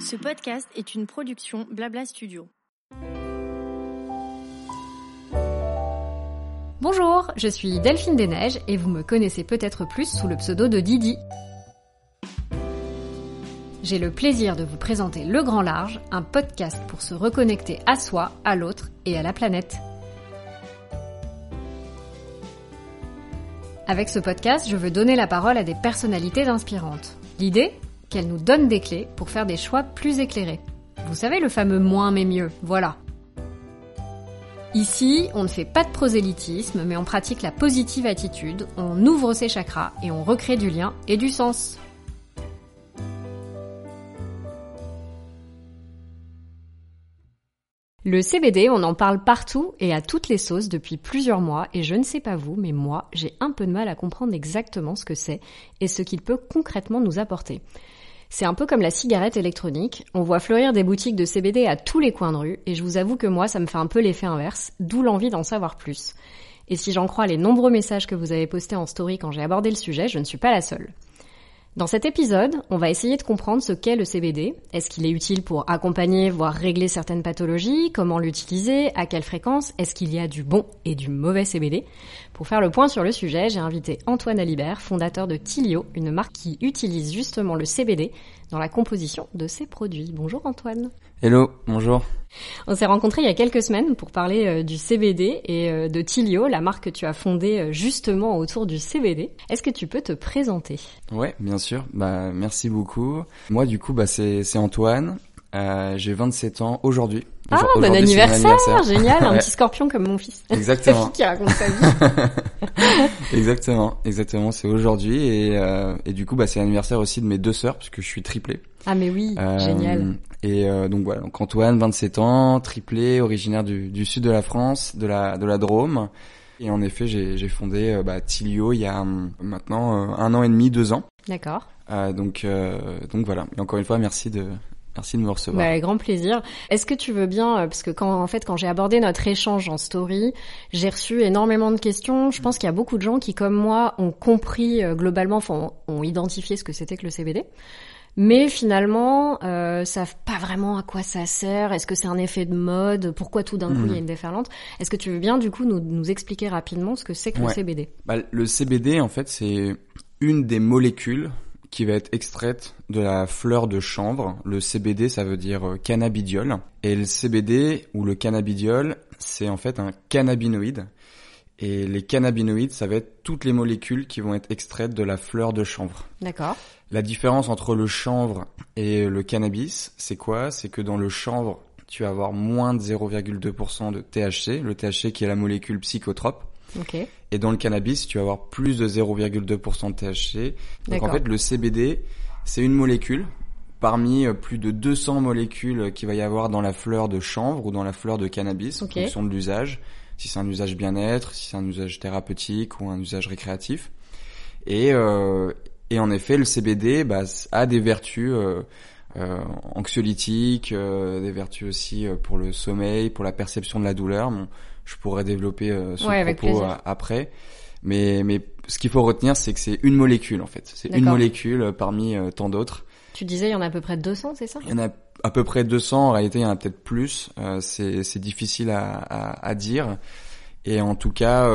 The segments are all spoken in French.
Ce podcast est une production Blabla Studio. Bonjour, je suis Delphine Desneiges et vous me connaissez peut-être plus sous le pseudo de Didi. J'ai le plaisir de vous présenter Le Grand Large, un podcast pour se reconnecter à soi, à l'autre et à la planète. Avec ce podcast, je veux donner la parole à des personnalités inspirantes. L'idée Qu'elles nous donnent des clés pour faire des choix plus éclairés. Vous savez le fameux moins mais mieux, voilà. Ici, on ne fait pas de prosélytisme, mais on pratique la positive attitude, on ouvre ses chakras et on recrée du lien et du sens. Le CBD, on en parle partout et à toutes les sauces depuis plusieurs mois et je ne sais pas vous, mais moi, j'ai un peu de mal à comprendre exactement ce que c'est et ce qu'il peut concrètement nous apporter. C'est un peu comme la cigarette électronique, on voit fleurir des boutiques de CBD à tous les coins de rue et je vous avoue que moi, ça me fait un peu l'effet inverse, d'où l'envie d'en savoir plus. Et si j'en crois les nombreux messages que vous avez postés en story quand j'ai abordé le sujet, je ne suis pas la seule. Dans cet épisode, on va essayer de comprendre ce qu'est le CBD. Est-ce qu'il est utile pour accompagner, voire régler certaines pathologies? Comment l'utiliser? À quelle fréquence? Est-ce qu'il y a du bon et du mauvais CBD Pour faire le point sur le sujet, j'ai invité Antoine Alibert, fondateur de Tilio, une marque qui utilise justement le CBD dans la composition de ses produits. Bonjour Antoine. Hello, bonjour. On s'est rencontrés il y a quelques semaines pour parler euh, du CBD et euh, de Tilio, la marque que tu as fondée euh, justement autour du CBD. Est-ce que tu peux te présenter? Ouais, bien sûr. Bah merci beaucoup. Moi du coup bah c'est c'est Antoine. j'ai 27 ans aujourd'hui. Ah, bon anniversaire, génial, un petit scorpion comme mon fils. Exactement. qui raconte sa vie. exactement, exactement, c'est aujourd'hui et, euh, et du coup bah c'est l'anniversaire aussi de mes deux sœurs puisque je suis triplé. Ah mais oui, euh, génial. Et euh, donc voilà, donc Antoine, 27 ans, triplé, originaire du, du sud de la France, de la de la Drôme. Et en effet, j'ai fondé euh, bah, Tilio il y a hum, maintenant un an et demi, deux ans. D'accord. donc donc voilà. Et encore une fois, merci de Merci de me recevoir. Bah, grand plaisir. Est-ce que tu veux bien, euh, parce que quand en fait quand j'ai abordé notre échange en story, j'ai reçu énormément de questions. Je pense qu'il y a beaucoup de gens qui, comme moi, ont compris euh, globalement, enfin, ont identifié ce que c'était que le CBD, mais finalement euh, savent pas vraiment à quoi ça sert. Est-ce que c'est un effet de mode? Pourquoi tout d'un coup il y a hmm. une déferlante? Est-ce que tu veux bien du coup nous, nous expliquer rapidement ce que c'est que le CBD bah, Le CBD en fait c'est une des molécules qui va être extraite de la fleur de chanvre. Le CBD, ça veut dire euh, cannabidiol. Et le CBD ou le cannabidiol, c'est en fait un cannabinoïde. Et les cannabinoïdes, ça va être toutes les molécules qui vont être extraites de la fleur de chanvre. D'accord. La différence entre le chanvre et le cannabis, c'est quoi? C'est que dans le chanvre, tu vas avoir moins de 0,2% de THC, le THC qui est la molécule psychotrope. Et dans le cannabis, tu vas avoir plus de 0,2% de THC. Donc en fait, le CBD, c'est une molécule parmi euh, plus de 200 molécules qu'il va y avoir dans la fleur de chanvre ou dans la fleur de cannabis en fonction de l'usage. Si c'est un usage bien-être, si c'est un usage thérapeutique ou un usage récréatif. Et, euh, et en effet, le CBD bah, a des vertus euh, euh, anxiolytiques, euh, des vertus aussi pour le sommeil, pour la perception de la douleur je pourrais développer euh, ce propos euh, après. Mais, mais ce qu'il faut retenir, c'est que c'est une molécule en fait. C'est une molécule euh, parmi tant d'autres. Tu disais il y en a à peu près 200, c'est ça? Il y en a à peu près 200. En réalité, il y en a peut-être plus. c'est difficile à, à, à, dire. Et en tout cas,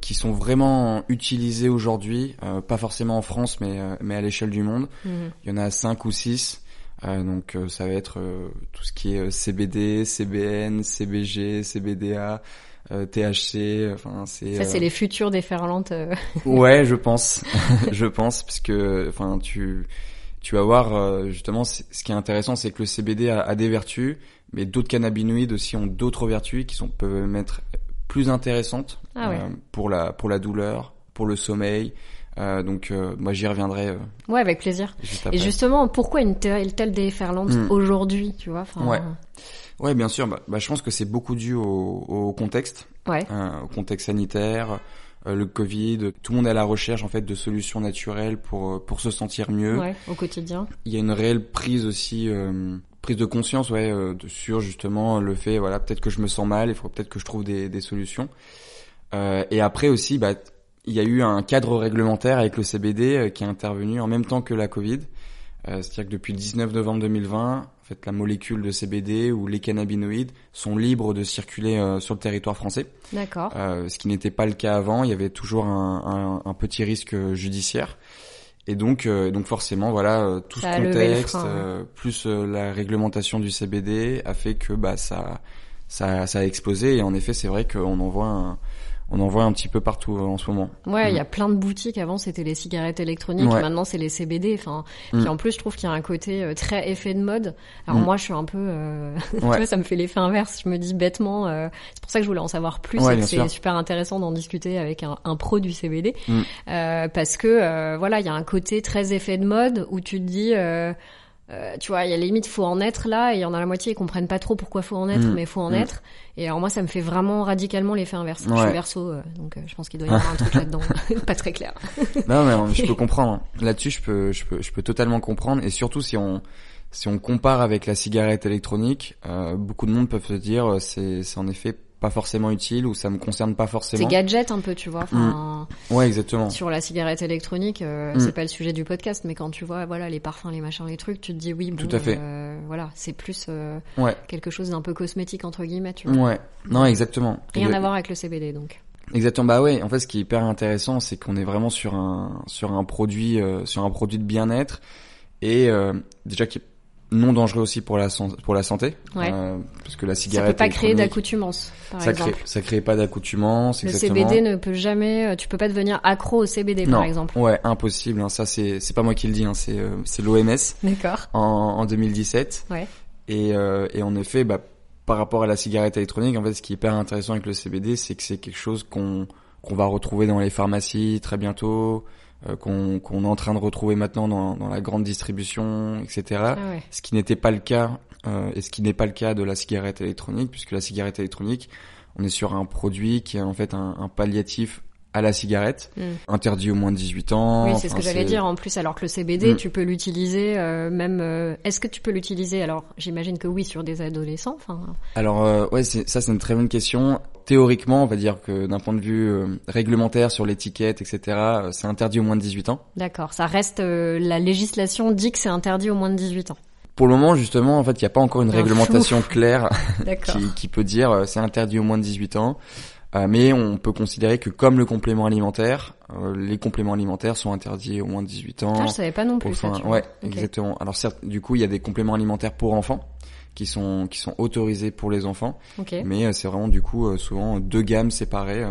qui sont vraiment utilisés aujourd'hui, pas forcément en France, mais, mais à l'échelle du monde. Mhm. Il y en a 5 ou 6. donc ça va être tout ce qui est CBD, CBN, CBG, CBDA, euh, THC, enfin c'est. Ça c'est euh, les futurs déferlantes. Euh. ouais, je pense, je pense, parce que enfin tu tu vas voir justement ce qui est intéressant, c'est que le CBD a, des vertus, mais d'autres cannabinoïdes aussi ont d'autres vertus qui sont peuvent être plus intéressantes ah pour la pour la douleur, pour le sommeil. Euh, donc moi j'y reviendrai. ouais, avec plaisir. Et justement, pourquoi une telle, telle déferlante hmm. aujourd'hui, tu vois Ouais. Ouais, bien sûr. Bah, bah, je pense que c'est beaucoup dû au, au contexte, ouais. euh, au contexte sanitaire, euh, le Covid. Tout le monde est à la recherche en fait de solutions naturelles pour euh, pour se sentir mieux. Ouais, au quotidien. Il y a une réelle prise aussi, euh, prise de conscience, ouais, sur justement le fait, voilà, peut-être que je me sens mal, il faut peut-être que je trouve des, des solutions. et après aussi, bah, il y a eu un cadre réglementaire avec le CBD qui est intervenu en même temps que la Covid. C'est-à-dire que depuis le 19 novembre 2020, en fait, la molécule de CBD ou les cannabinoïdes sont libres de circuler sur le territoire français. D'accord. ce qui n'était pas le cas avant. Il y avait toujours un, un, un petit risque judiciaire. Et donc, euh, donc forcément, voilà, euh, tout ce contexte, euh, plus la réglementation du CBD a fait que bah ça, ça, ça a explosé. Et en effet, c'est vrai qu'on en voit un, on en voit un petit peu partout euh, en ce moment. Ouais, il y a mm. plein de boutiques. Avant, c'était les cigarettes électroniques. Maintenant, c'est les CBD. Enfin, mm. en plus, je trouve qu'il y a un côté euh, très effet de mode. Alors mm. moi, je suis un peu, euh... ça me fait l'effet inverse. Je me dis bêtement. Euh... C'est pour ça que je voulais en savoir plus. c'est super intéressant d'en discuter avec un, un, pro du CBD, euh, parce que voilà, il y a un côté très effet de mode où tu te dis. Euh, tu vois, il y a limite faut en être là et il y en a la moitié ils comprennent pas trop pourquoi faut en être, mm. mais faut en mm. être. Et alors moi ça me fait vraiment radicalement l'effet inverse. Je suis verso, euh, donc euh, je pense qu'il doit y avoir un truc là-dedans, pas très clair. non mais je peux comprendre. Là-dessus je peux, je peux, je peux totalement comprendre et surtout si on si on compare avec la cigarette électronique, beaucoup de monde peuvent se dire c'est c'est en effet pas forcément utile ou ça me concerne pas forcément. C'est gadget un peu, tu vois. Enfin, mm. Ouais, exactement. Sur la cigarette électronique, euh, mm. c'est pas le sujet du podcast, mais quand tu vois, voilà, les parfums, les machins, les trucs, tu te dis oui, bon, Tout à fait. Euh, voilà, c'est plus euh, ouais. quelque chose d'un peu cosmétique entre guillemets, tu vois. Ouais. Non, exactement. Rien à voir avec le CBD, donc. Exactement. Bah ouais. En fait, ce qui est hyper intéressant, c'est qu'on est vraiment sur un sur un produit euh, sur un produit de bien-être et déjà qui non dangereux aussi pour la pour la santé. Euh, parce que la cigarette ça peut pas créer d'accoutumance par ça exemple. crée, ça crée pas d'accoutumance le CBD ne peut jamais euh, tu peux pas devenir accro au CBD par exemple. Ouais impossible hein, ça c'est c'est pas moi qui le dis hein, c'est euh, c'est l'OMS d'accord. En, en 2017 ouais. Et euh, et en effet bah par rapport à la cigarette électronique en fait ce qui est hyper intéressant avec le CBD c'est que c'est quelque chose qu'on qu'on va retrouver dans les pharmacies très bientôt qu'on qu'on est en train de retrouver maintenant dans, dans la grande distribution, etc. Ah ce qui n'était pas le cas euh, et ce qui n'est pas le cas de la cigarette électronique, puisque la cigarette électronique, on est sur un produit qui est en fait un, un palliatif à la cigarette, hmm. interdit au moins de 18 ans. Oui, c'est ce que j'allais dire en plus. Alors que le CBD, hmm. tu peux l'utiliser euh, même. Euh, est-ce que tu peux l'utiliser? Alors, j'imagine que oui sur des adolescents. Enfin. Alors euh, ouais, ça c'est une très bonne question. Théoriquement, on va dire que d'un point de vue euh, réglementaire sur l'étiquette, etc., c'est interdit au moins de 18 ans. D'accord. Ça reste la législation dit que c'est interdit au moins de 18 ans. Pour le moment, justement, en fait, il n'y a pas encore une réglementation claire qui, qui, peut dire c'est interdit au moins de 18 ans. Euh, mais on peut considérer que comme le complément alimentaire, euh, les compléments alimentaires sont interdits au moins de 18 ans. Ah, je savais pas non plus. ça, ouais, exactement. Alors certes, du coup, il y a des compléments alimentaires pour enfants qui sont qui sont autorisés pour les enfants. Mais euh, c'est vraiment du coup souvent deux gammes séparées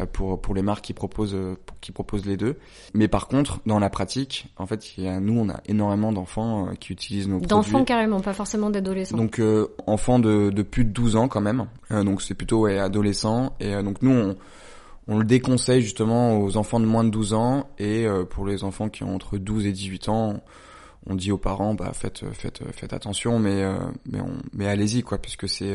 euh, pour pour les marques qui proposent euh, qui proposent les deux. Mais par contre, dans la pratique, en fait, il y a, nous on a énormément d'enfants euh, qui utilisent nos produits. D'enfants carrément, pas forcément d'adolescents. Donc enfants de, de plus de 12 ans quand même. donc c'est plutôt ouais, adolescents et donc nous on on le déconseille justement aux enfants de moins de 12 ans et pour les enfants qui ont entre 12 et 18 ans, on dit aux parents bah faites faites faites attention mais mais on mais allez-y quoi puisque c'est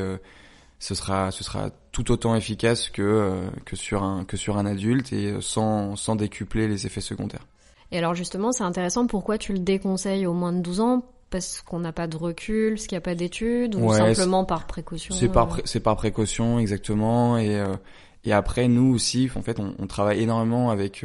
ce sera ce sera tout autant efficace que euh, que sur un que sur un adulte et sans sans décupler les effets secondaires. Et alors justement, c'est intéressant pourquoi tu le déconseilles aux moins de 12 ans? Parce qu'on n'a pas de recul, parce qu'il n'y a pas d'études ou simplement par précaution. C'est par euh? c'est par précaution exactement et euh, et après nous aussi en fait on, on travaille énormément avec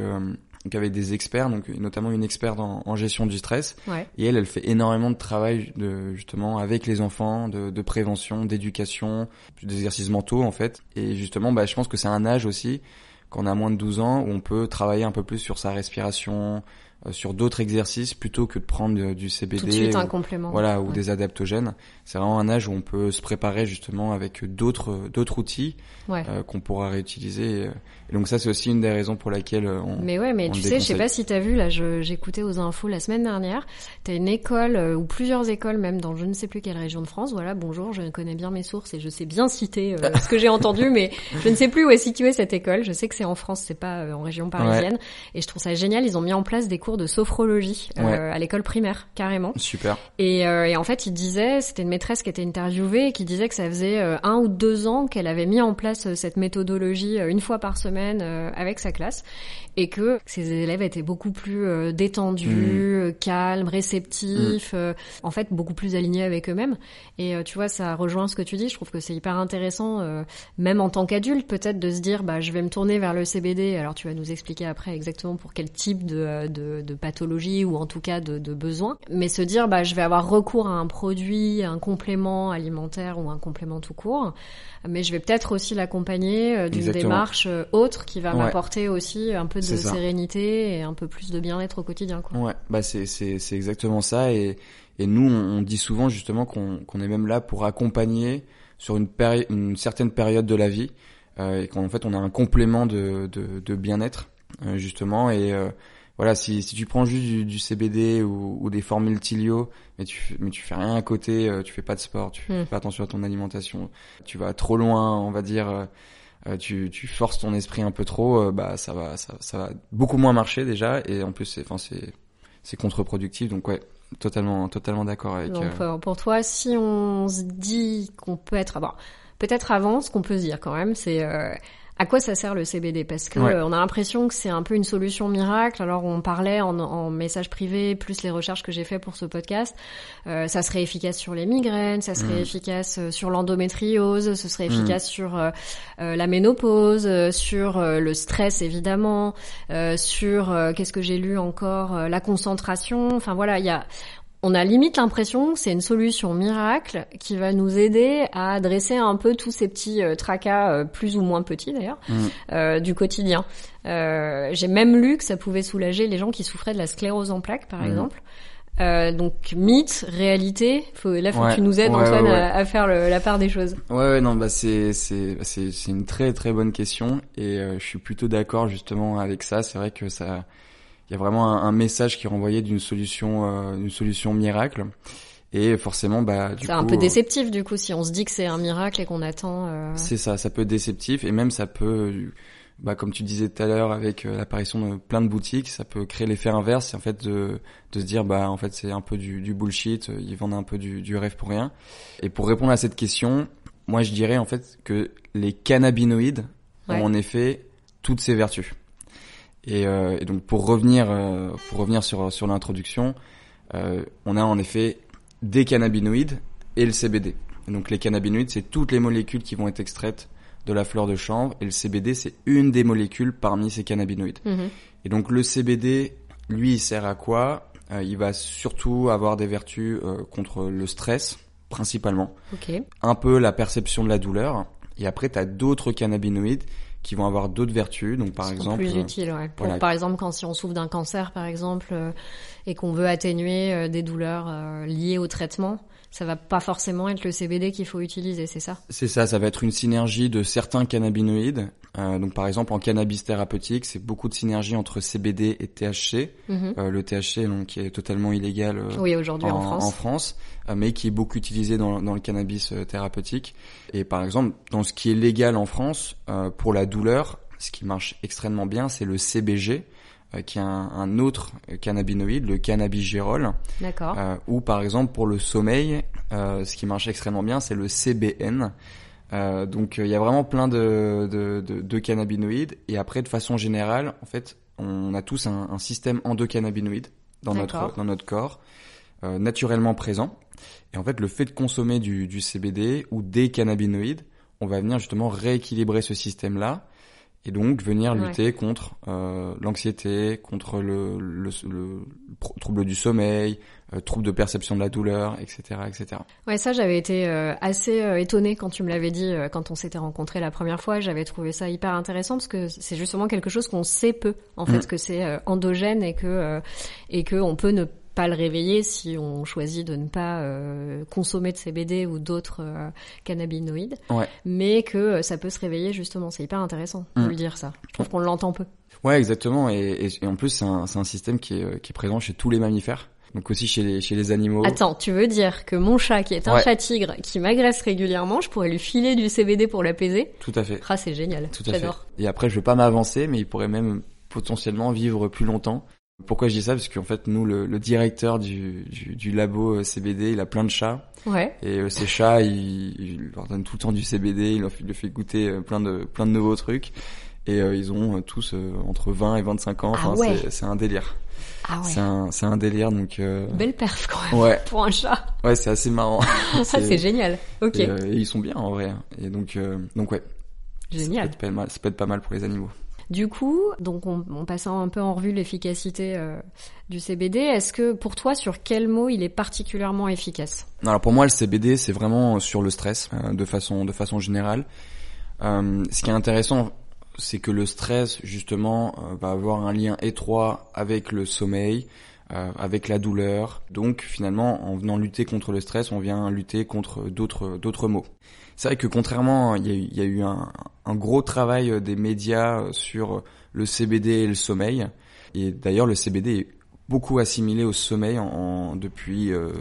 donc avec des experts, donc notamment une experte en, en gestion du stress. Ouais. Et elle, elle fait énormément de travail de, justement avec les enfants, de, de prévention, d'éducation, d'exercices mentaux en fait. Et justement, bah, je pense que c'est un âge aussi, quand on a moins de 12 ans, où on peut travailler un peu plus sur sa respiration, euh, sur d'autres exercices plutôt que de prendre du CBD. Tout de suite ou, un complément. Voilà, ou des adaptogènes. C'est vraiment un âge où on peut se préparer justement avec d'autres d'autres outils ouais. euh, qu'on pourra réutiliser. Et donc ça, c'est aussi une des raisons pour laquelle euh, on. Mais ouais, mais tu sais, je sais pas si t'as vu là, j'écoutais aux infos la semaine dernière. T'as une école euh, ou plusieurs écoles même dans je ne sais plus quelle région de France. Voilà, bonjour, je connais bien mes sources et je sais bien citer ce que j'ai entendu, mais je ne sais plus où est située cette école. Je sais que c'est en France, c'est pas en région parisienne. Et je trouve ça génial. Ils ont mis en place des cours de sophrologie à l'école primaire, carrément. Super. Et, et en fait, il disait, c'était une maîtresse qui était interviewée et qui disait que ça faisait un ou deux ans qu'elle avait mis en place cette méthodologie une fois par semaine avec sa classe et que ses élèves étaient beaucoup plus détendus, mmh. calmes, réceptifs, mmh. en fait beaucoup plus alignés avec eux-mêmes. Et tu vois, ça rejoint ce que tu dis. Je trouve que c'est hyper intéressant, même en tant qu'adulte, peut-être de se dire, bah, je vais me tourner vers le CBD. Alors tu vas nous expliquer après exactement pour quel type de, de, de pathologie ou en tout cas de, de besoin. Mais se dire, bah, je vais avoir recours à un produit, un complément alimentaire ou un complément tout court, mais je vais peut-être aussi l'accompagner euh, d'une démarche euh, autre qui va m'apporter aussi un peu de sérénité et un peu plus de bien-être au quotidien. Quoi. Ouais, bah c'est exactement ça et et nous on, dit souvent justement qu'on qu'on est même là pour accompagner sur une, une certaine période de la vie euh, et qu'en fait on a un complément de, de, de bien-être euh, justement et euh, voilà si, si tu prends juste du, du CBD ou, ou, des formules Tilio mais tu mais tu fais rien à côté tu fais pas de sport tu fais hmm. pas attention à ton alimentation tu vas trop loin on va dire tu, tu forces ton esprit un peu trop bah ça va ça, ça va beaucoup moins marcher déjà et en plus c'est enfin c'est c'est contre-productif donc ouais totalement totalement d'accord avec donc, pour toi si on se dit qu'on peut être bon, peut-être avant, ce qu'on peut se dire quand même, c'est euh, à quoi ça sert le CBD Parce que euh, on a l'impression que c'est un peu une solution miracle. Alors on parlait en, en message privé, plus les recherches que j'ai fait pour ce podcast, euh, ça serait efficace sur les migraines, ça serait mm. efficace euh, sur l'endométriose, ce serait mm. efficace sur euh, la ménopause, sur le stress évidemment, sur qu'est-ce que j'ai lu encore, la concentration. Enfin voilà, il y a on a limite l'impression que c'est une solution miracle qui va nous aider à adresser un peu tous ces petits euh, tracas euh, plus ou moins petits d'ailleurs mm. euh, du quotidien. J'ai même lu que ça pouvait soulager les gens qui souffraient de la sclérose en plaques par mm. exemple. donc mythe, réalité. Faut, là, faut que tu nous aides Antoine À, faire la part des choses. Ouais, ouais non, bah c'est c'est c'est c'est une très très bonne question et je suis plutôt d'accord justement avec ça. C'est vrai que ça il y a vraiment un, message qui est renvoyé d'une solution, euh, une solution miracle. Et forcément, bah, du c'est un peu déceptif du coup si on se dit que c'est un miracle et qu'on attend. Euh... C'est ça, ça peut être déceptif et même ça peut, bah, comme tu disais tout à l'heure avec euh, l'apparition de plein de boutiques, ça peut créer l'effet inverse, en fait de, de se dire bah en fait c'est un peu du, du bullshit, ils vendent un peu du, du rêve pour rien. Et pour répondre à cette question, moi je dirais en fait que les cannabinoïdes ont en effet toutes ces vertus. Et, euh, et, donc pour revenir euh, pour revenir sur sur l'introduction, euh, on a en effet des cannabinoïdes et le CBD. donc les cannabinoïdes, c'est toutes les molécules qui vont être extraites de la fleur de chanvre et le CBD, c'est une des molécules parmi ces cannabinoïdes. Mhm. Et donc le CBD, lui, il sert à quoi? Euh, Il va surtout avoir des vertus euh, contre le stress, principalement. Okay. Un peu la perception de la douleur. Et après, tu as d'autres cannabinoïdes qui vont avoir d'autres vertus. Donc par exemple, plus euh, utile. Ouais. Pour, Par exemple, quand si on souffre d'un cancer, par exemple, euh, et qu'on veut atténuer euh, des douleurs liées au traitement, ça va pas forcément être le CBD qu'il faut utiliser, c'est ça? C'est ça, ça va être une synergie de certains cannabinoïdes. Euh, donc par exemple en cannabis thérapeutique, c'est beaucoup de synergie entre CBD et THC. Mhm. euh, le THC donc qui est totalement illégal euh, oui, aujourd'hui en, France, en France euh, mais qui est beaucoup utilisé dans, dans le cannabis euh, thérapeutique. Et par exemple dans ce qui est légal en France pour la douleur, ce qui marche extrêmement bien, c'est le CBG. Euh, qui est un, autre cannabinoïde, le cannabigérol. D'accord. Euh, ou par exemple pour le sommeil, euh, ce qui marche extrêmement bien, c'est le CBN. Euh, donc il y a vraiment plein de, de, de, de, cannabinoïdes. Et après, de façon générale, en fait, on a tous un, un système endocannabinoïde dans notre dans notre corps, euh, naturellement présent. Et en fait, le fait de consommer du, du CBD ou des cannabinoïdes, on va venir justement rééquilibrer ce système-là et donc venir lutter contre euh, l'anxiété, contre le, le, le, trouble du sommeil, euh, trouble de perception de la douleur, etc., etc. Ouais, ça j'avais été euh, assez euh, étonnée quand tu me l'avais dit euh, quand on s'était rencontrés la première fois. J'avais trouvé ça hyper intéressant parce que c'est justement quelque chose qu'on sait peu en fait, mm. que c'est endogène et que et que on peut ne pas le réveiller si on choisit de ne pas euh, consommer de CBD ou d'autres euh, cannabinoïdes, mais que euh, ça peut se réveiller justement. C'est hyper intéressant de mm. le dire ça. Je trouve qu'on l'entend peu. Ouais, exactement. Et, et, en plus, c'est un, un, système qui est, qui est présent chez tous les mammifères. Donc aussi chez les, chez les animaux. Attends, tu veux dire que mon chat, qui est un chat tigre, qui m'agresse régulièrement, je pourrais lui filer du CBD pour l'apaiser Tout à fait. Ah, c'est génial. Tout à fait. Et après, je vais pas m'avancer, mais il pourrait même potentiellement vivre plus longtemps Pourquoi je dis ça? Parce qu'en fait, nous, le, le directeur du, du, du, labo euh, CBD, il a plein de chats. Ouais. Et euh, ces chats, il, il, leur donne tout le temps du CBD, il leur fait, il leur fait goûter euh, plein de, plein de nouveaux trucs. Et ils ont tous entre 20 et 25 ans. Ah ouais. c'est un délire. Ah ouais. C'est un, c'est un délire, donc. Belle perf quand même. Ouais. Pour un chat. Ouais, c'est assez marrant. ça c'est génial. Ok. Et, et, ils sont bien en vrai. Et donc, donc ouais. Génial. Ça peut, être mal, ça peut être pas mal pour les animaux. Du coup, donc on, passant un peu en revue l'efficacité euh, du CBD, est-ce que pour toi, sur quel mot il est particulièrement efficace? Alors pour moi, le CBD, c'est vraiment sur le stress, euh, de façon de façon générale. Euh, ce qui est intéressant, c'est que le stress, justement, euh, va avoir un lien étroit avec le sommeil, euh, avec la douleur. Donc finalement, en venant lutter contre le stress, on vient lutter contre d'autres d'autres maux. C'est vrai que contrairement, il y a eu un, un, gros travail des médias sur le CBD et le sommeil. Et d'ailleurs, le CBD est beaucoup assimilé au sommeil en, en depuis euh,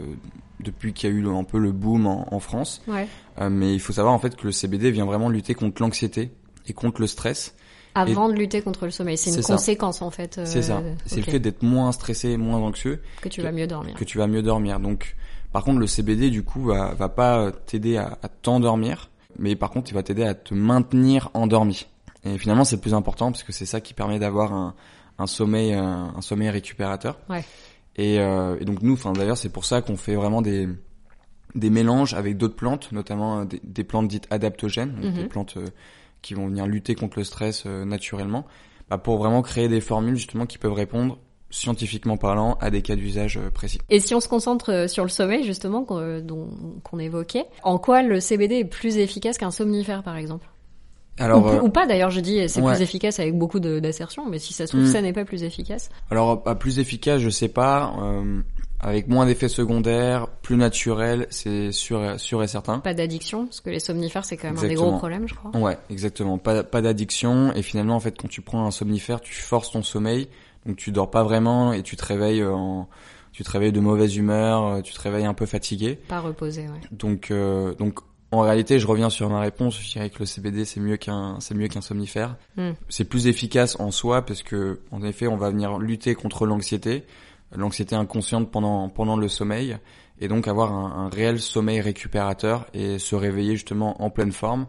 depuis qu'il y a eu un peu le boom en, en France. Ouais. Euh, mais il faut savoir en fait que le CBD vient vraiment lutter contre l'anxiété et contre le stress. Avant et de lutter contre le sommeil, c'est une conséquence ça. en fait. Euh, c'est ça. C'est okay. le fait d'être moins stressé, moins anxieux. Que tu vas mieux dormir. Que tu vas mieux dormir. Donc, par contre, le CBD du coup va, va pas t'aider à, à t'endormir, mais par contre, il va t'aider à te maintenir endormi. Et finalement, c'est le plus important parce que c'est ça qui permet d'avoir un, un sommeil, un, un, sommeil récupérateur. Ouais. Et, euh, et donc nous, enfin d'ailleurs, c'est pour ça qu'on fait vraiment des des mélanges avec d'autres plantes, notamment des, des, plantes dites adaptogènes, donc Mhm. mm -hmm. des plantes euh, qui vont venir lutter contre le stress euh, naturellement, bah, pour vraiment créer des formules justement qui peuvent répondre scientifiquement parlant à des cas d'usage euh, précis. Et si on se concentre euh, sur le sommeil justement qu'on qu'on évoquait, en quoi le CBD est plus efficace qu'un somnifère par exemple? Alors, ou, euh, ou, pas d'ailleurs, je dis c'est ouais. plus efficace avec beaucoup d'assertions, mais si ça se trouve Mm. ça n'est pas plus efficace. Alors pas plus efficace, je sais pas. Euh, avec moins d'effets secondaires, plus naturel, c'est sûr, sûr et certain. Pas d'addiction, parce que les somnifères c'est quand même Exactement. un des gros problèmes, je crois. Ouais, exactement. Pas, pas d'addiction et finalement en fait quand tu prends un somnifère, tu forces ton sommeil, donc tu dors pas vraiment et tu te réveilles en tu te réveilles de mauvaise humeur, tu te réveilles un peu fatigué. Pas reposé, ouais. Donc euh, donc en réalité, je reviens sur ma réponse. Je dirais que le CBD c'est mieux qu'un c'est mieux qu'un somnifère. Mm. C'est plus efficace en soi parce que en effet, on va venir lutter contre l'anxiété, l'anxiété inconsciente pendant pendant le sommeil, et donc avoir un, un, réel sommeil récupérateur et se réveiller justement en pleine forme.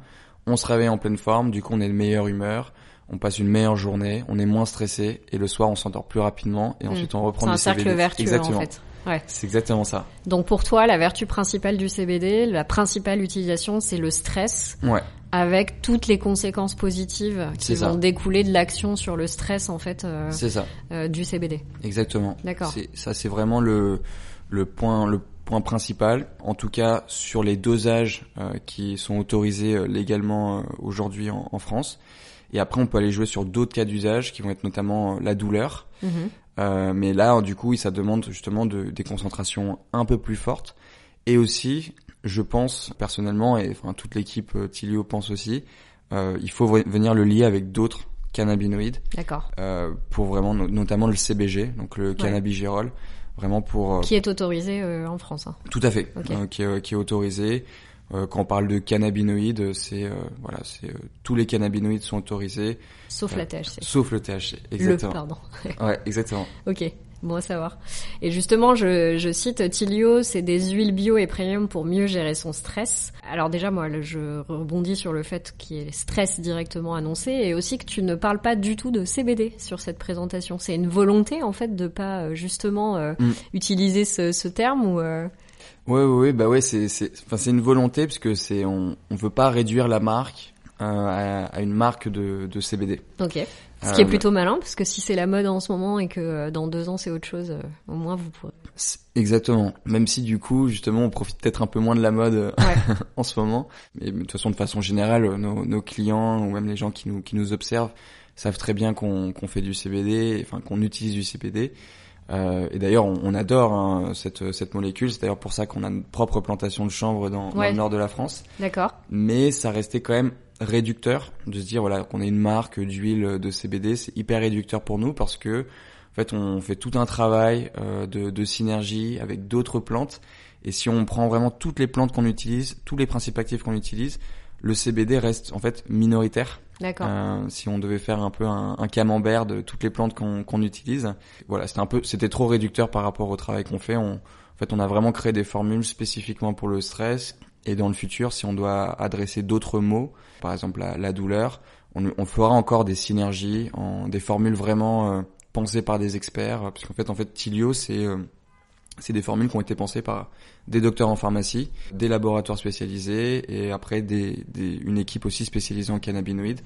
On se réveille en pleine forme, du coup on est de meilleure humeur, on passe une meilleure journée, on est moins stressé et le soir on s'endort plus rapidement et Mm. ensuite on reprend C'est un cercle CBD. vertueux Exactement. en fait. Ouais. C'est exactement ça. Donc pour toi, la vertu principale du CBD, la principale utilisation, c'est le stress. Ouais. Avec toutes les conséquences positives qui vont ça. découler de l'action sur le stress en fait euh, C'est ça. euh, du CBD. Exactement. D'accord. Ça, c'est vraiment le, le point, le point principal. En tout cas, sur les dosages euh, qui sont autorisés euh, légalement aujourd'hui en, en France. Et après, on peut aller jouer sur d'autres cas d'usage qui vont être notamment euh, la douleur. Mhm. Euh, mais là, du coup, ça demande justement de, des concentrations un peu plus fortes. Et aussi, je pense personnellement, et enfin toute l'équipe euh, Tilio pense aussi, euh, il faut venir le lier avec d'autres cannabinoïdes D'accord. euh, pour vraiment no- notamment le CBG, donc le cannabigérol, vraiment pour Qui est autorisé en France. hein. tout à fait, Ok. qui, est, qui est autorisé. Euh, quand on parle de cannabinoïdes, c'est euh, voilà, c'est euh, tous les cannabinoïdes sont autorisés, Sauf la THC. sauf le THC. Le, Exactement. pardon. ouais, exactement. ok. Bon à savoir. Et justement, je, je cite Tilio, c'est des huiles bio et premium pour mieux gérer son stress. Alors déjà, moi, le- je rebondis sur le fait qu'il y ait stress directement annoncé et aussi que tu ne parles pas du tout de CBD sur cette présentation. C'est une volonté, en fait, de pas justement euh, Mm. utiliser ce, ce terme ou... euh, Ouais, ouais, ouais, bah ouais, c'est, c'est, enfin, c'est une volonté parce que c'est, on, on veut pas réduire la marque euh, à, à une marque de, de CBD. Ok. Ce qui est Euh, plutôt malin, parce que si c'est la mode en ce moment et que euh, dans deux ans c'est autre chose, au moins vous pourrez. Exactement. Même si du coup, justement, on profite peut-être un peu moins de la mode Ouais. en ce moment. Mais de toute façon, de façon générale, nos, nos clients ou même les gens qui nous, qui nous observent savent très bien qu'on qu'on fait du CBD, enfin qu'on utilise du CBD. Euh, et d'ailleurs, on, on adore hein, cette, cette molécule. C'est d'ailleurs pour ça qu'on a notre propre plantation de chanvre dans, le nord de la France. D'accord. Mais ça restait quand même réducteur de se dire voilà qu'on ait une marque d'huile de CBD. C'est hyper réducteur pour nous parce que en fait, on fait tout un travail euh, de, de synergie avec d'autres plantes. Et si on prend vraiment toutes les plantes qu'on utilise, tous les principes actifs qu'on utilise, le CBD reste en fait minoritaire. Euh, si on devait faire un peu un, camembert de toutes les plantes qu'on utilise, voilà, c'était un peu, c'était trop réducteur par rapport au travail qu'on fait. En fait, on a vraiment créé des formules spécifiquement pour le stress. Et dans le futur, si on doit adresser d'autres mots, par exemple la, douleur, on, fera encore des synergies, des formules vraiment euh, pensées par des experts. Parce qu'en fait, en fait, Tilio, c'est euh, c'est des formules qui ont été pensées par des docteurs en pharmacie, des laboratoires spécialisés et après des, des, une équipe aussi spécialisée en cannabinoïdes.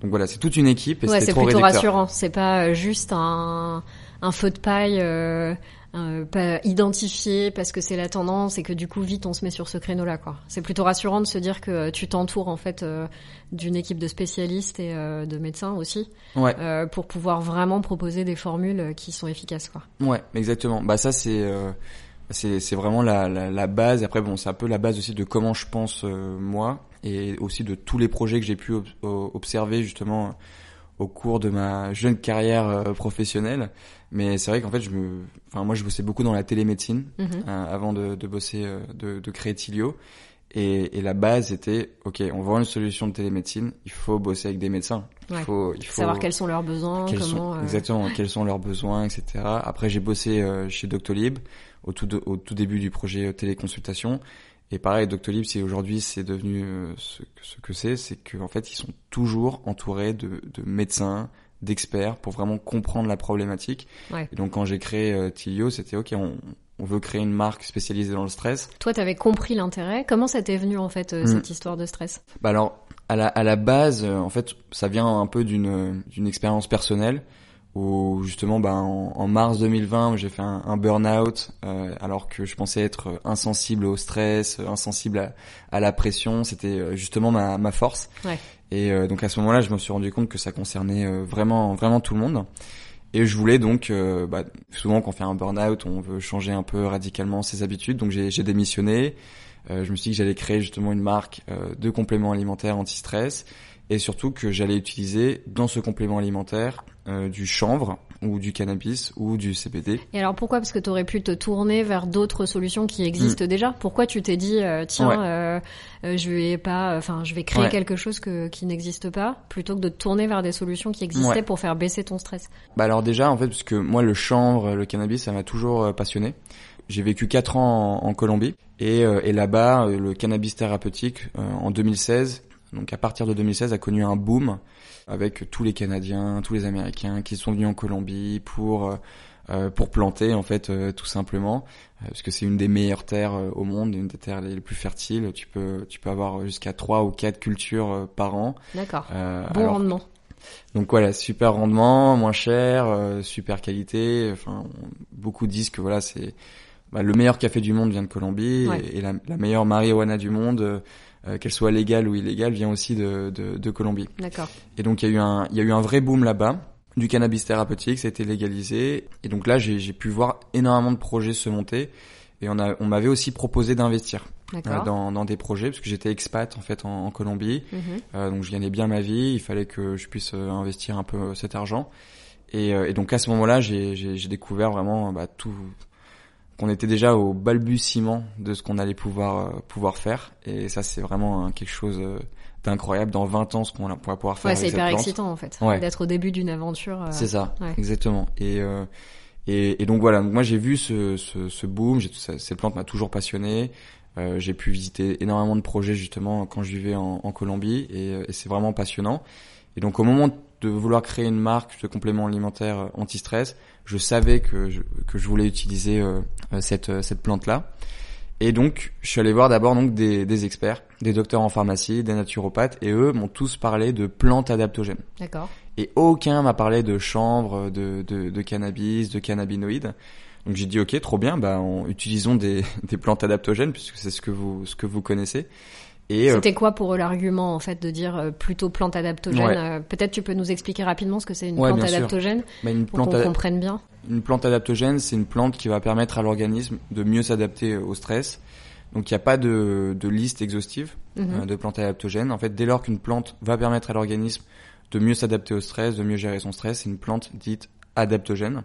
Donc voilà, c'est toute une équipe et ouais, c'est plutôt réducteur. rassurant. C'est pas euh, juste un, un feu de paille euh, euh, pas identifié parce que c'est la tendance et que du coup vite on se met sur ce créneau-là. quoi. C'est plutôt rassurant de se dire que tu t'entoures en fait euh, d'une équipe de spécialistes et euh, de médecins aussi Ouais. euh, pour pouvoir vraiment proposer des formules qui sont efficaces. quoi. Ouais, exactement. Bah ça c'est euh, c'est c'est vraiment la, la la base. Après bon, c'est un peu la base aussi de comment je pense euh, moi et aussi de tous les projets que j'ai pu ob- observer justement au cours de ma jeune carrière euh, professionnelle. Mais c'est vrai qu'en fait, je me, enfin moi, je bossais beaucoup dans la télémédecine Mhm. euh, avant de, de bosser, euh, de, de créer Tilio. Et, et la base était, ok, on vend une solution de télémédecine, il faut bosser avec des médecins. Il Ouais. faut, il faut Savoir quels sont leurs besoins, quels comment. sont, euh, exactement quels sont leurs besoins, etc. Après, j'ai bossé chez Doctolib au tout, de- au tout début du projet téléconsultation. Et pareil, Doctolib, c'est aujourd'hui, c'est devenu euh, ce, que- ce que c'est, c'est qu'en fait, ils sont toujours entourés de, de médecins, d'experts pour vraiment comprendre la problématique. Ouais. Et donc, quand j'ai créé euh, Tilio, c'était ok, on, on veut créer une marque spécialisée dans le stress. Toi, t'avais compris l'intérêt. Comment ça t'est venu en fait euh, Mm. cette histoire de stress? Bah alors, à la, à la base, euh, en fait, ça vient un peu d'une d'une expérience personnelle où justement, bah, en, en mars 2020, j'ai fait un, un burn-out euh, alors que je pensais être insensible au stress, insensible à, à la pression. C'était euh, justement ma, ma force. Ouais. Et euh, donc à ce moment-là, je me suis rendu compte que ça concernait euh, vraiment vraiment tout le monde. Et je voulais donc, euh, bah, souvent quand on fait un burn-out, on veut changer un peu radicalement ses habitudes. Donc j'ai démissionné. Euh, je me suis dit que j'allais créer justement une marque euh, de compléments alimentaires anti-stress et surtout que j'allais utiliser dans ce complément alimentaire euh, du chanvre ou du cannabis ou du CBD. Et alors pourquoi? Parce que tu aurais pu te tourner vers d'autres solutions qui existent déjà. Pourquoi tu t'es dit euh, tiens, Mm. Ouais. euh, je vais pas, enfin je vais créer Ouais. quelque chose que, qui n'existe pas, plutôt que de te tourner vers des solutions qui existaient Ouais. pour faire baisser ton stress? Bah alors déjà en fait parce que moi le chanvre, le cannabis, ça m'a toujours passionné. J'ai vécu quatre ans en, en Colombie et, et là-bas le cannabis thérapeutique en 2016, donc à partir de 2016 a connu un boom avec tous les Canadiens, tous les Américains qui sont venus en Colombie pour euh, euh, pour planter en fait euh, tout simplement euh, parce que c'est une des meilleures terres euh, au monde, une des terres les, plus fertiles. Tu peux tu peux avoir jusqu'à trois ou quatre cultures par an. D'accord. Bon alors- rendement. donc voilà, super rendement, moins cher, euh, super qualité. Enfin, beaucoup disent que voilà, c'est bah, le meilleur café du monde vient de Colombie Ouais. et, et la, la meilleure marijuana du monde, euh, qu'elle soit légale ou illégale, vient aussi de, de, de Colombie. D'accord. Et donc il y a eu un, il y a eu un vrai boom là-bas du cannabis thérapeutique, ça a été légalisé. Et donc là, j'ai j'ai pu voir énormément de projets se monter. Et on a, on m'avait aussi proposé d'investir euh, dans, dans des projets parce que j'étais expat en fait en, en Colombie. Mhm. Euh, donc je gagnais bien ma vie, il fallait que je puisse euh, investir un peu cet argent. Et, et donc à ce moment-là, j'ai découvert vraiment bah, tout qu'on était déjà au balbutiement de ce qu'on allait pouvoir euh, pouvoir faire. Et ça, c'est vraiment euh, quelque chose euh, d'incroyable. Dans 20 ans, ce qu'on va pouvoir faire Ouais, c'est cette hyper plante. excitant en fait, Ouais. d'être au début d'une aventure. euh, C'est ça, ouais. exactement. Et, euh, et, et donc voilà, moi j'ai vu ce, ce, ce boom, ça- cette plante m'a toujours passionné. J'ai pu visiter énormément de projets justement quand je vivais en, en Colombie et, et c'est vraiment passionnant. Et donc au moment de vouloir créer une marque de complément alimentaire euh, anti-stress, je savais que je, que je voulais utiliser euh, euh, cette, cette plante-là. Et donc, je suis allé voir d'abord donc des, des experts, des docteurs en pharmacie, des naturopathes, et eux m'ont tous parlé de plantes adaptogènes D'accord. et aucun m'a parlé de chanvre, de, de, de cannabis, de cannabinoïdes. Donc j'ai dit ok, trop bien, bah utilisons des, des plantes adaptogènes puisque c'est ce que vous ce que vous connaissez. Euh, C'était quoi pour eux l'argument en fait de dire euh, plutôt plante adaptogène Ouais. Euh, Peut-être tu peux nous expliquer rapidement ce que c'est une Ouais, plante adaptogène bah, une pour qu'on comprenne bien. une plante adaptogène, c'est une plante qui va permettre à l'organisme de mieux s'adapter au stress. Donc il n'y a pas de, de liste exhaustive Mhm. de plantes adaptogènes. En fait, dès lors qu'une plante va permettre à l'organisme de mieux s'adapter au stress, de mieux gérer son stress, c'est une plante dite adaptogène.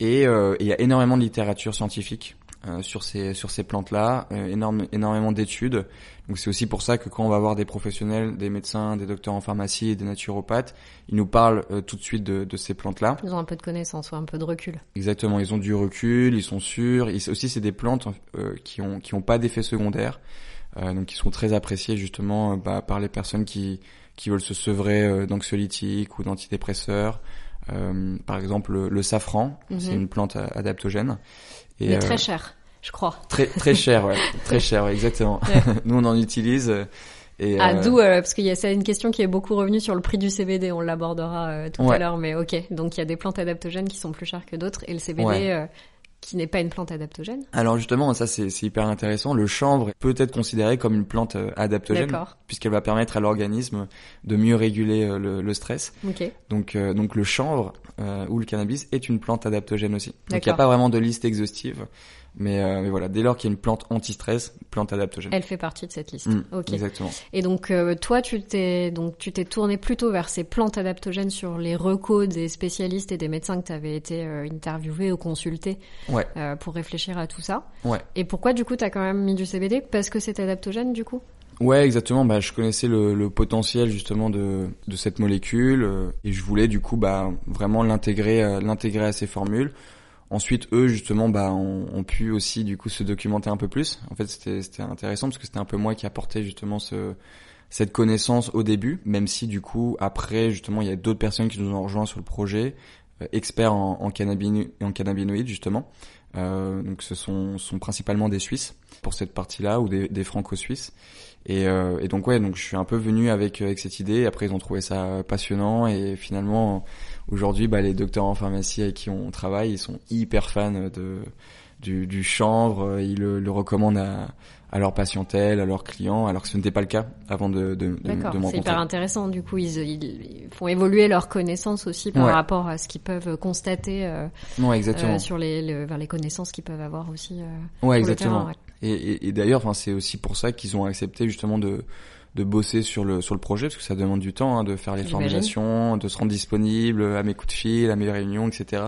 Et euh, et il y a énormément de littérature scientifique sur ces sur ces plantes-là, énorme, énormément d'études. Donc c'est aussi pour ça que quand on va voir des professionnels, des médecins, des docteurs en pharmacie et des naturopathes, ils nous parlent tout de suite de, de ces plantes-là. Ils ont un peu de connaissance ou un peu de recul. Exactement, ils ont du recul, ils sont sûrs. Et aussi c'est des plantes qui ont qui ont pas d'effet secondaire. Euh, donc qui sont très appréciés justement euh, bah, par les personnes qui qui veulent se sevrer euh, d'anxiolytiques ou d'antidépresseurs. par exemple, le, safran, mhm. c'est une plante adaptogène. Et, Mais très cher, je crois. Très très cher, ouais, très cher, ouais, exactement. Nous, on en utilise. Et ah, d'où parce qu'il y a c'est une question qui est beaucoup revenue sur le prix du CBD. On l'abordera tout à l'heure, mais ok. Donc il y a des plantes adaptogènes qui sont plus chères que d'autres, et le CBD qui n'est pas une plante adaptogène. Alors justement, ça c'est hyper intéressant. Le chanvre peut être considéré comme une plante euh, adaptogène puisqu'elle va permettre à l'organisme de mieux réguler euh, le, stress. Donc euh, donc le chanvre ou le cannabis est une plante adaptogène aussi. Donc il n'y a pas vraiment de liste exhaustive. Mais, euh, mais, voilà, dès lors qu'il y a une plante anti-stress, plante adaptogène. Elle fait partie de cette liste. Mm, ok. Exactement. Et donc euh, toi, tu t'es donc tu t'es tourné plutôt vers ces plantes adaptogènes sur les recos des spécialistes et des médecins que tu avais été euh, interviewé ou consulté ouais. Euh, pour réfléchir à tout ça. Ouais. Et pourquoi du coup tu as quand même mis du CBD Parce que c'est adaptogène du coup? Ouais, exactement. Bah, je connaissais le, le potentiel justement de, de cette molécule et je voulais du coup bah vraiment l'intégrer l'intégrer à ces formules. Ensuite, eux justement, bah, ont, pu aussi du coup se documenter un peu plus. En fait, c'était intéressant parce que c'était un peu moi qui apportais justement ce, cette connaissance au début, même si du coup après justement il y a d'autres personnes qui nous ont rejoints sur le projet, euh, experts en, en, en cannabinoïdes justement. Euh, donc ce sont, sont principalement des Suisses pour cette partie-là ou des, des Franco-Suisses. Et, euh, et, donc ouais, donc je suis un peu venu avec avec cette idée. Après ils ont trouvé ça passionnant et finalement aujourd'hui, bah, les docteurs en pharmacie avec qui on travaille, ils sont hyper fans de du, du chanvre. Ils le, le recommandent à, à leur patientèle, à leurs clients, alors que ce n'était pas le cas avant de, de, de, D'accord, c'est hyper intéressant. Du coup, ils, ils, font évoluer leurs connaissances aussi par rapport à ce qu'ils peuvent constater euh, ouais, exactement. Euh, sur les, vers les connaissances qu'ils peuvent avoir aussi. Euh, ouais, exactement. Et, et, et d'ailleurs, enfin, c'est aussi pour ça qu'ils ont accepté justement de de bosser sur le sur le projet parce que ça demande du temps hein, de faire les formulations, de se rendre disponible à mes coups de fil, à mes réunions, etc.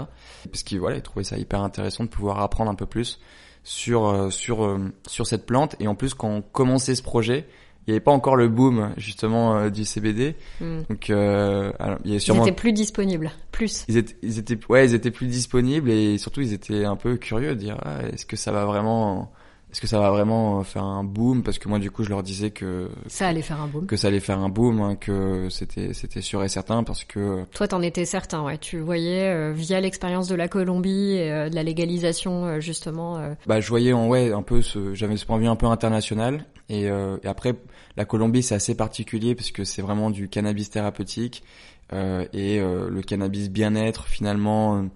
Parce qu'ils voilà, ils trouvaient ça hyper intéressant de pouvoir apprendre un peu plus sur euh, sur euh, sur cette plante. Et en plus quand on commençait ce projet il n'y avait pas encore le boom justement euh, du CBD hmm. donc alors, il y sûrement ils étaient plus disponibles plus. Ils étaient ils étaient ouais ils étaient plus disponibles et surtout ils étaient un peu curieux de dire ah, est-ce que ça va vraiment est-ce que ça va vraiment faire un boom? Parce que moi, du coup, je leur disais que ça allait faire un boom, que ça allait faire un boom, hein, que c'était c'était sûr et certain parce que toi, t'en étais certain, ouais. Tu voyais euh, via l'expérience de la Colombie, et, euh, de la légalisation, euh, justement. Bah, je voyais en ouais un peu ce, j'avais ce point de vue un peu international et, et après la Colombie, c'est assez particulier parce que c'est vraiment du cannabis thérapeutique et le cannabis bien-être finalement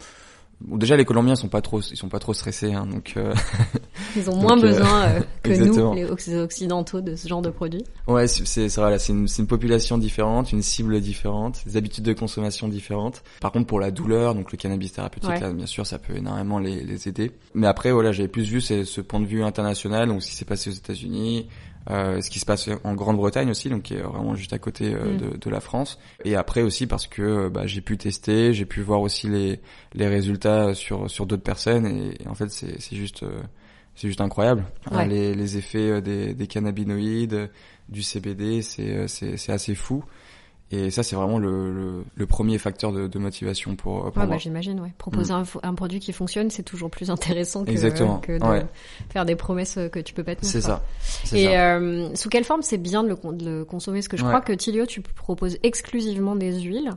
déjà les Colombiens sont pas trop ils sont pas trop stressés hein, donc euh... ils ont moins euh, besoin euh, que nous les occidentaux de ce genre de produits. Ouais, c'est c'est voilà, c'est une une population différente, une cible différente, des habitudes de consommation différentes. Par contre pour la douleur, donc le cannabis thérapeutique là bien sûr, ça peut énormément les les aider. Mais après voilà, j'avais plus vu ce point de vue international donc ce qui s'est passé aux États-Unis, euh, ce qui se passe en Grande-Bretagne aussi, donc qui est vraiment juste à côté euh, mm. de, de, la France. Et après aussi parce que euh, bah, j'ai pu tester, j'ai pu voir aussi les, les résultats sur sur d'autres personnes et, en fait c'est juste c'est juste incroyable. Les, les effets des, des cannabinoïdes, du CBD, c'est assez fou. Et ça, c'est vraiment le, le, le, premier facteur de, de motivation pour, pour ouais, bah, j'imagine, ouais. Proposer mm. un, un, produit qui fonctionne, c'est toujours plus intéressant que, que de faire des promesses que tu peux pas tenir. C'est ça. Et euh, sous quelle forme c'est bien de le, de le, consommer? Parce que je crois que Tilio, tu proposes exclusivement des huiles.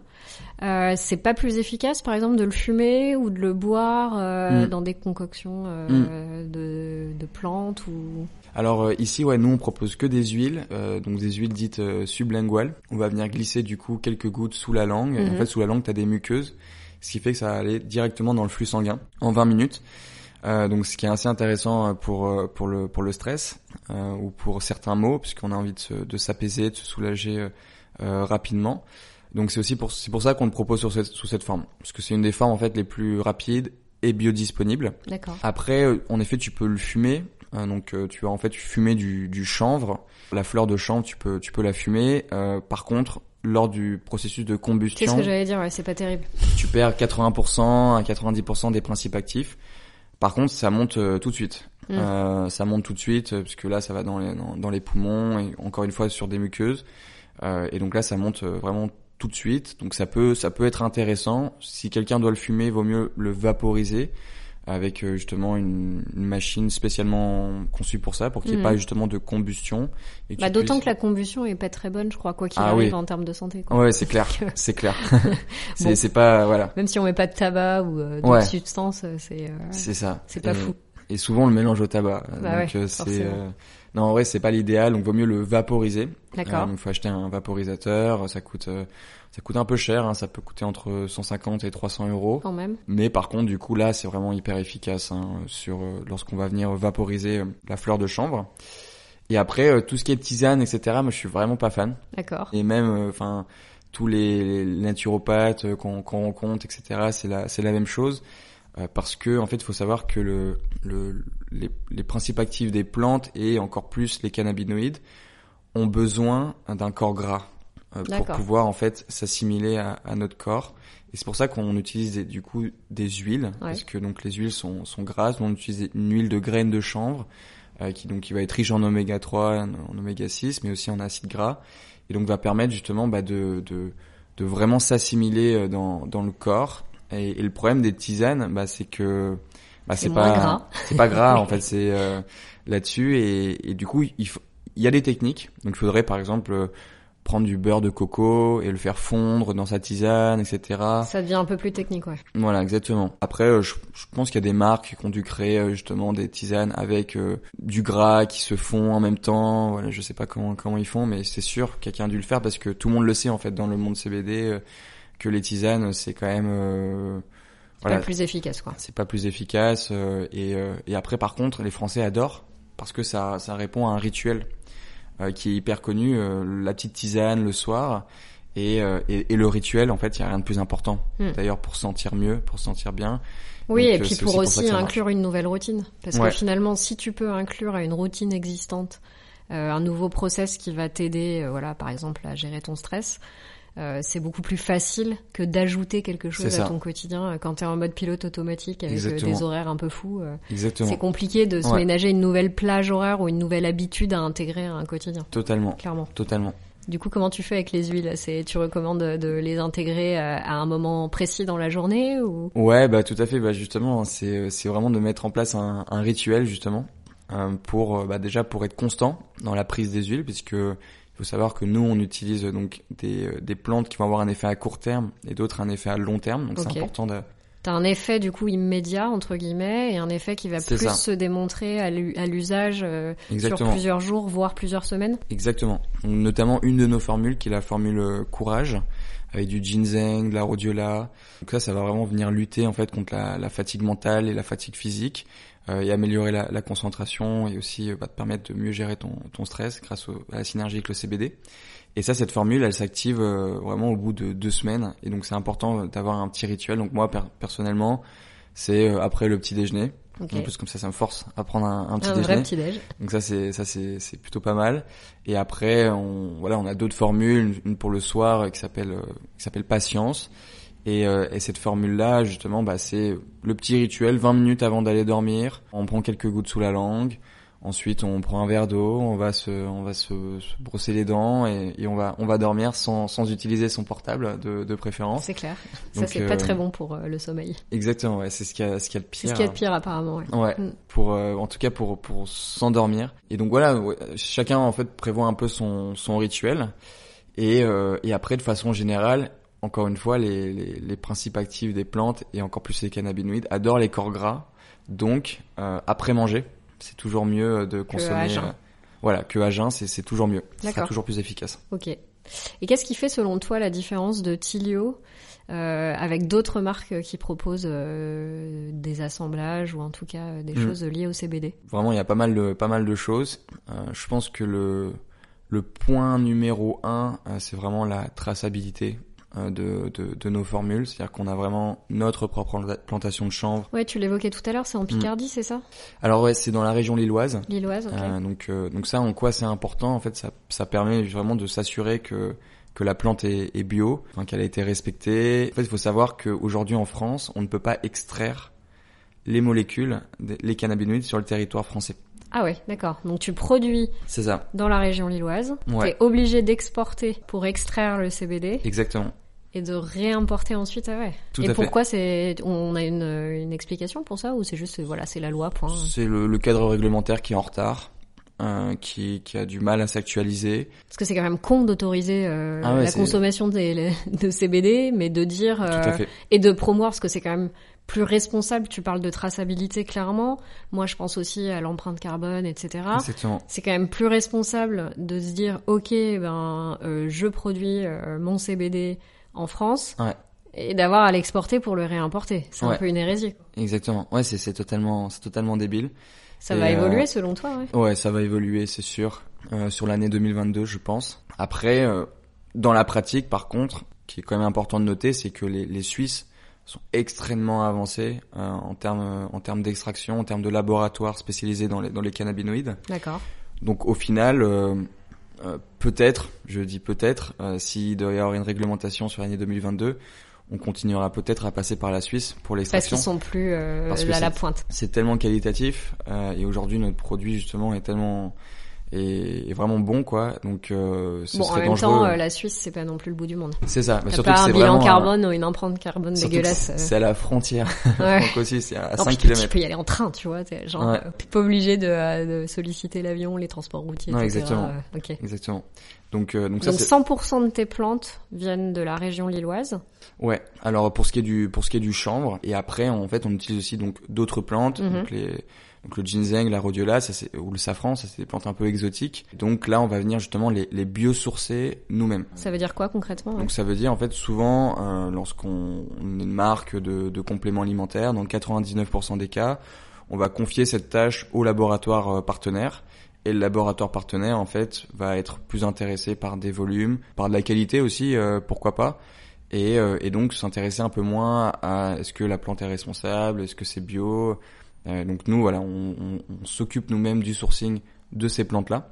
Euh, c'est pas plus efficace, par exemple, de le fumer ou de le boire euh, mm. dans des concoctions euh, mm. de, de plantes ou alors euh, ici, ouais, nous on propose que des huiles, euh, donc des huiles dites euh, sublinguales. On va venir glisser du coup quelques gouttes sous la langue. En mhm. fait, sous la langue, tu as des muqueuses, ce qui fait que ça va aller directement dans le flux sanguin en 20 minutes. donc ce qui est assez intéressant pour pour le pour le stress ou pour certains maux, puisqu'on a envie de, de s'apaiser, de se soulager rapidement. Donc c'est aussi pour c'est pour ça qu'on le propose sur cette, sous cette forme, parce que c'est une des formes en fait les plus rapides et biodisponibles. D'accord. Après, en effet, tu peux le fumer. Hein, donc euh, tu vas en fait fumer du, du, chanvre. La fleur de chanvre, tu peux, tu peux la fumer. Euh, par contre, lors du processus de combustion, c'est ce que j'allais dire, ouais, c'est pas terrible. Tu perds 80% à 90% des principes actifs. Par contre, ça monte euh, tout de suite. Mm. ça monte tout de suite puisque là ça va dans les, dans, les poumons et encore une fois sur des muqueuses. et donc là ça monte vraiment tout de suite. Donc ça peut ça peut être intéressant. Si quelqu'un doit le fumer, vaut mieux le vaporiser avec euh, justement une, machine spécialement conçue pour ça, pour qu'il n'y ait mm. pas justement de combustion. bah, D'autant que la combustion est pas très bonne, je crois, quoi qu'il ah arrive en termes de santé. Quoi. Ouais, c'est clair, c'est clair. c'est pas voilà. Même si on met pas de tabac ou euh, de substance, c'est euh, c'est ça. C'est pas fou. Et souvent le mélange au tabac. Bah donc c'est non, en vrai, c'est pas l'idéal, donc vaut mieux le vaporiser. D'accord. donc faut acheter un vaporisateur, ça coûte ça coûte un peu cher, hein, ça peut coûter entre 150 et 300 euros. Quand même. Mais par contre, du coup, là, c'est vraiment hyper efficace hein, sur euh, lorsqu'on va venir vaporiser euh, la fleur de chanvre. Et après, euh, tout ce qui est tisane, etc. Moi, je suis vraiment pas fan. D'accord. Et même, enfin, tous les, naturopathes qu'on rencontre, etc. C'est la, c'est la même chose. parce que en fait, il faut savoir que le, le les, les principes actifs des plantes et encore plus les cannabinoïdes ont besoin d'un corps gras. Euh, pour pouvoir en fait s'assimiler à, à, notre corps. Et c'est pour ça qu'on utilise du coup des huiles, parce que donc les huiles sont, sont grasses. On utilise une huile de graines de chanvre, euh, qui donc qui va être riche en oméga 3, en, oméga 6, mais aussi en acides gras, et donc va permettre justement bah, de, de, de vraiment s'assimiler euh, dans, dans le corps. Et, et, le problème des tisanes, bah, c'est que bah, c'est pas c'est pas gras en fait, c'est euh, là-dessus et, et, du coup il, faut, il y a des techniques. Donc il faudrait par exemple prendre du beurre de coco et le faire fondre dans sa tisane, etc. Ça devient un peu plus technique, ouais. Voilà, exactement. Après, euh, je, pense qu'il y a des marques qui ont dû créer euh, justement des tisanes avec euh, du gras qui se fond en même temps. Voilà, je sais pas comment comment ils font, mais c'est sûr quelqu'un a dû le faire parce que tout le monde le sait en fait dans le monde CBD que les tisanes c'est quand même voilà, pas plus efficace quoi. C'est pas plus efficace et et après par contre les Français adorent parce que ça ça répond à un rituel euh, qui est hyper connu, euh, la petite tisane le soir. Et, euh, et, et, le rituel, en fait, il y a rien de plus important. Hmm. D'ailleurs, pour se sentir mieux, pour se sentir bien. Oui, et puis pour aussi, inclure une nouvelle routine. Parce que finalement, si tu peux inclure à une routine existante un nouveau process qui va t'aider, voilà, par exemple, à gérer ton stress, euh, c'est beaucoup plus facile que d'ajouter quelque chose à ton quotidien quand tu es en mode pilote automatique avec euh, des horaires un peu fous. Euh, c'est compliqué de se ménager une nouvelle plage horaire ou une nouvelle habitude à intégrer à un quotidien. Totalement. Clairement. Totalement. Du coup, comment tu fais avec les huiles? C'est tu recommandes de les intégrer à un moment précis dans la journée ou? Ouais, bah tout à fait. Bah justement, c'est c'est vraiment de mettre en place un, un rituel justement pour bah déjà pour être constant dans la prise des huiles, puisque faut savoir que nous, on utilise donc des, euh, des plantes qui vont avoir un effet à court terme et d'autres un effet à long terme. Donc c'est important de... T'as un effet du coup immédiat entre guillemets et un effet qui va plus se démontrer à l'usage euh, sur plusieurs jours voire plusieurs semaines. Exactement. Notamment une de nos formules qui est la formule euh, courage avec du ginseng, de la rhodiola. Donc ça, ça va vraiment venir lutter en fait contre la, la fatigue mentale et la fatigue physique euh, et améliorer la, la, concentration et aussi euh, va te permettre de mieux gérer ton, ton stress grâce à la synergie avec le CBD. Et ça, cette formule, elle s'active euh, vraiment au bout de deux semaines. Et donc, c'est important d'avoir un petit rituel. Donc, moi, personnellement, c'est après le petit déjeuner. Okay. En plus, comme ça, ça me force à prendre un, un petit un déjeuner. Vrai petit déj. Donc ça, c'est ça, c'est c'est plutôt pas mal. Et après, on voilà, on a d'autres formules, une pour le soir qui s'appelle qui s'appelle patience et, euh, et, cette formule-là, justement, bah, c'est le petit rituel, 20 minutes avant d'aller dormir. On prend quelques gouttes sous la langue. Ensuite, on prend un verre d'eau, on va se, on va se, brosser les dents et, et, on va, on va dormir sans, sans utiliser son portable de, de préférence. C'est clair. Ça, c'est pas très euh, bon pour euh, le sommeil. Exactement, ouais, c'est ce qu'il y a, ce qu'il y a de pire. C'est ce qu'il y a de pire apparemment. Ouais. ouais mm. Pour, en tout cas pour, pour s'endormir. Et donc voilà, chacun en fait prévoit un peu son, son rituel. Et, et après, de façon générale, encore une fois, les, les, les, principes actifs des plantes et encore plus les cannabinoïdes adorent les corps gras. Donc, euh, après manger, c'est toujours mieux de consommer. Que euh, voilà, que à jeun, c'est toujours mieux. C'est toujours plus efficace. Ok. Et qu'est-ce qui fait selon toi la différence de Tilio euh, avec d'autres marques qui proposent euh, des assemblages ou en tout cas des mm. choses liées au CBD Vraiment, il y a pas mal de pas mal de choses. Euh, je pense que le le point numéro un, euh, c'est vraiment la traçabilité. Euh, de, de, de, nos formules, c'est-à-dire qu'on a vraiment notre propre plantation de chanvre. Ouais, tu l'évoquais tout à l'heure, c'est en Picardie, mm. c'est ça? Alors ouais, c'est dans la région lilloise. Lilloise, ok. Euh, donc euh, donc ça, en quoi c'est important? En fait, ça ça permet vraiment de s'assurer que que la plante est, est bio, qu'elle a été respectée. En fait, il faut savoir qu'aujourd'hui en France, on ne peut pas extraire les molécules, les cannabinoïdes sur le territoire français. Ah ouais, d'accord. Donc tu produis C'est ça. dans la région lilloise. Ouais. T'es obligé d'exporter pour extraire le CBD Exactement. Et de réimporter ensuite. Ah ouais. Tout et pourquoi c'est on a une, une explication pour ça ou c'est juste voilà c'est la loi point. C'est le, le cadre réglementaire qui est en retard, euh, qui, qui a du mal à s'actualiser. Parce que c'est quand même con d'autoriser euh, Ah ouais, la consommation des, de CBD, mais de dire euh, et de promouvoir parce que c'est quand même plus responsable. Tu parles de traçabilité clairement. Moi, je pense aussi à l'empreinte carbone, etc. Exactement. C'est quand même plus responsable de se dire ok ben euh, je produis euh, mon CBD en France Ouais. et d'avoir à l'exporter pour le réimporter. C'est un peu une hérésie. Exactement. Ouais, c'est totalement, c'est totalement débile. Ça Et, va euh, évoluer selon toi, ouais. Ouais, ça va évoluer, c'est sûr, euh, sur l'année 2022, je pense. Après, euh, dans la pratique, par contre, qui est quand même important de noter, c'est que les, les Suisses sont extrêmement avancés en termes en termes d'extraction, en termes de laboratoire spécialisés dans les dans les cannabinoïdes. D'accord. Donc au final, euh, euh, peut-être, je dis peut-être, euh, s'il doit y avoir une réglementation sur l'année 2022, on continuera peut-être à passer par la Suisse pour Parce l'extraction. qu'ils sont plus euh, Parce à la c'est- pointe. C'est tellement qualitatif euh, et aujourd'hui notre produit justement est tellement est, est vraiment bon quoi. Donc euh, ce Bon, en même dangereux. temps, euh, la Suisse, c'est pas non plus le bout du monde. C'est ça. Mais T'as surtout pas que un bilan vraiment euh, carbone ou une empreinte carbone dégueulasse. c'est- euh. À la frontière. Ouais. Donc aussi c'est à Non, 5 puis tu km. peux y aller en train, tu vois. T'es genre Ouais. euh, t'es pas obligé de, euh, de solliciter l'avion, les transports routiers, Non, etc. exactement. Euh, ok. Exactement. Donc euh, donc ça Donc c'est 100% de tes plantes viennent de la région lilloise. Ouais. Alors pour ce qui est du pour ce qui est du chanvre et après en fait on utilise aussi donc d'autres plantes Mhm. donc les donc le ginseng, la rhodiola, ça c'est ou le safran, ça c'est des plantes un peu exotiques. Donc là on va venir justement les les biosourcer nous-mêmes. Ça veut dire quoi concrètement ouais Donc ça veut dire en fait souvent euh, lorsqu'on on est une marque de, de compléments alimentaires, dans 99% des cas, on va confier cette tâche au laboratoire euh, partenaire et le laboratoire partenaire en fait va être plus intéressé par des volumes, par de la qualité aussi, euh, pourquoi pas. Et, euh, et donc s'intéresser un peu moins à est-ce que la plante est responsable, est-ce que c'est bio. Euh, donc nous voilà, on, s'occupe nous-mêmes du sourcing de ces plantes-là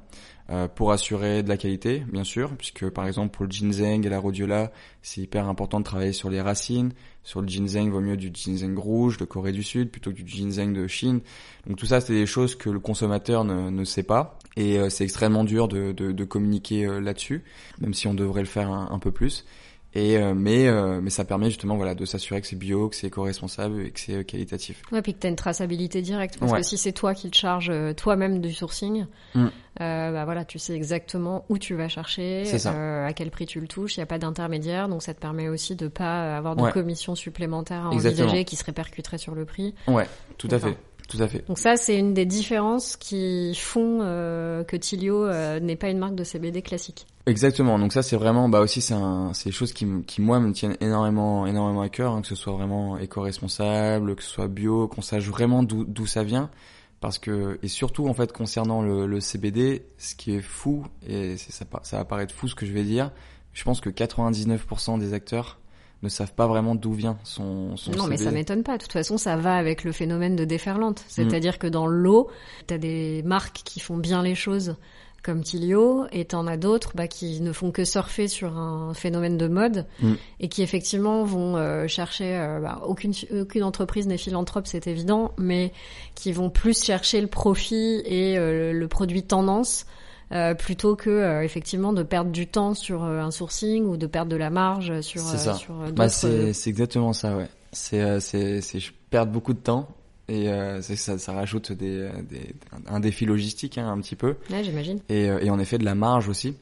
euh, pour assurer de la qualité, bien sûr, puisque par exemple pour le ginseng et la rhodiola, c'est hyper important de travailler sur les racines. Sur le ginseng, vaut mieux du ginseng rouge de Corée du Sud plutôt que du ginseng de Chine. Donc tout ça, c'est des choses que le consommateur ne, sait pas et euh, c'est extrêmement dur de, communiquer là-dessus, même si on devrait le faire un peu plus. Et euh, mais euh, mais ça permet justement voilà de s'assurer que c'est bio, que c'est éco-responsable et que c'est euh, qualitatif. Ouais, puis que t'as une traçabilité directe. Parce Ouais. que si c'est toi qui te charges euh, toi-même du sourcing, Mm. euh, bah voilà, tu sais exactement où tu vas chercher, euh, à quel prix tu le touches. Il n'y a pas d'intermédiaire, donc ça te permet aussi de pas avoir de Ouais. commissions supplémentaires à Exactement. envisager qui se répercuteraient sur le prix. Ouais, tout à fait, tout à fait. Donc ça, c'est une des différences qui font euh, que Tilio euh, n'est pas une marque de CBD classique. Exactement. Donc ça, c'est vraiment, bah aussi, c'est des choses qui, qui moi me tiennent énormément, énormément à cœur, hein, que ce soit vraiment éco-responsable, que ce soit bio, qu'on sache vraiment d'où, ça vient, parce que et surtout en fait concernant le, le CBD, ce qui est fou et ça va paraître fou ce que je vais dire, je pense que 99% des acteurs ne savent pas vraiment d'où vient son, son Non, mais ça m'étonne pas. De toute façon, ça va avec le phénomène de déferlante. C'est-à-dire que dans l'eau, t'as des marques qui font bien les choses comme Tilio, et t'en as d'autres bah, qui ne font que surfer sur un phénomène de mode Mm. et qui effectivement vont euh, chercher. euh, bah, aucune aucune entreprise n'est philanthrope, c'est évident, mais qui vont plus chercher le profit et euh, le produit tendance. Euh, plutôt que euh, effectivement de perdre du temps sur euh, un sourcing ou de perdre de la marge sur C'est ça. sur Bah, c'est, c'est exactement ça, ouais. C'est, c'est, c'est, je perds beaucoup de temps et euh, ça, ça rajoute des, des, un défi logistique hein, un petit peu. Ouais, j'imagine. et, et en effet de la marge aussi,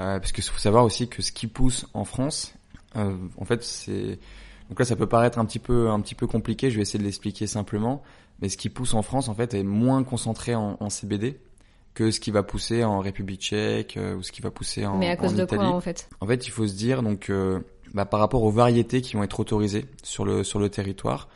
euh, parce qu'il faut savoir aussi que ce qui pousse en France, euh, en fait, c'est donc là ça peut paraître un petit peu un petit peu compliqué. Je vais essayer de l'expliquer simplement, mais ce qui pousse en France en fait est moins concentré en, en CBD que ce qui va pousser en République Tchèque euh, ou ce qui va pousser en, Mais à cause en de Italie. quoi en fait? En fait, il faut se dire donc euh, bah, par rapport aux variétés qui vont être autorisées sur le sur le territoire.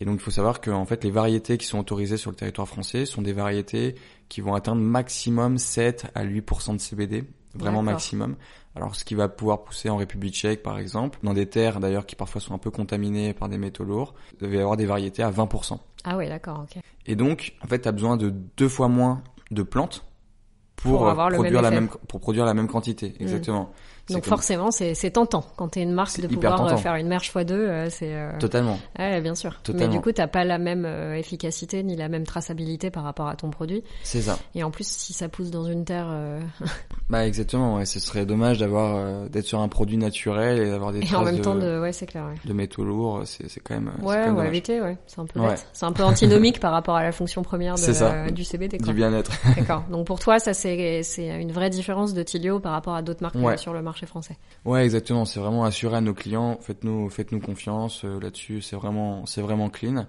Et donc il faut savoir que en fait les variétés qui sont autorisées sur le territoire français sont des variétés qui vont atteindre maximum 7 à 8% de CBD, vraiment maximum. Alors ce qui va pouvoir pousser en République tchèque par exemple, dans des terres d'ailleurs qui parfois sont un peu contaminées par des métaux lourds, il va y avoir des variétés à 20% Ah ouais, d'accord, ok. et donc, en fait, tu as besoin de deux fois moins de plantes pour, Pour euh, avoir produire la même pour produire la même quantité. Exactement. Donc forcément, c'est tentant quand t'es une marque de pouvoir euh, faire une merge x2. Euh, c'est euh... totalement. Ouais, bien sûr. Mais du coup, t'as pas la même euh, efficacité ni la même traçabilité par rapport à ton produit. C'est ça. Et en plus, si ça pousse dans une terre. bah exactement. Ouais, ce serait dommage d'avoir d'être sur un produit naturel et d'avoir des et en même de, temps de ouais, c'est clair. Ouais. De métaux lourds, c'est quand même. Ouais, on va éviter. Ouais, c'est un peu. C'est un peu antinomique par rapport à la fonction première de, du CBD. Quoi. Du bien-être. D'accord. Donc pour toi, ça c'est c'est une vraie différence de Tilio par rapport à d'autres marques sur le marché français. Ouais, exactement. C'est vraiment assurer à nos clients, faites-nous, faites-nous confiance euh, là-dessus. C'est vraiment, c'est vraiment clean.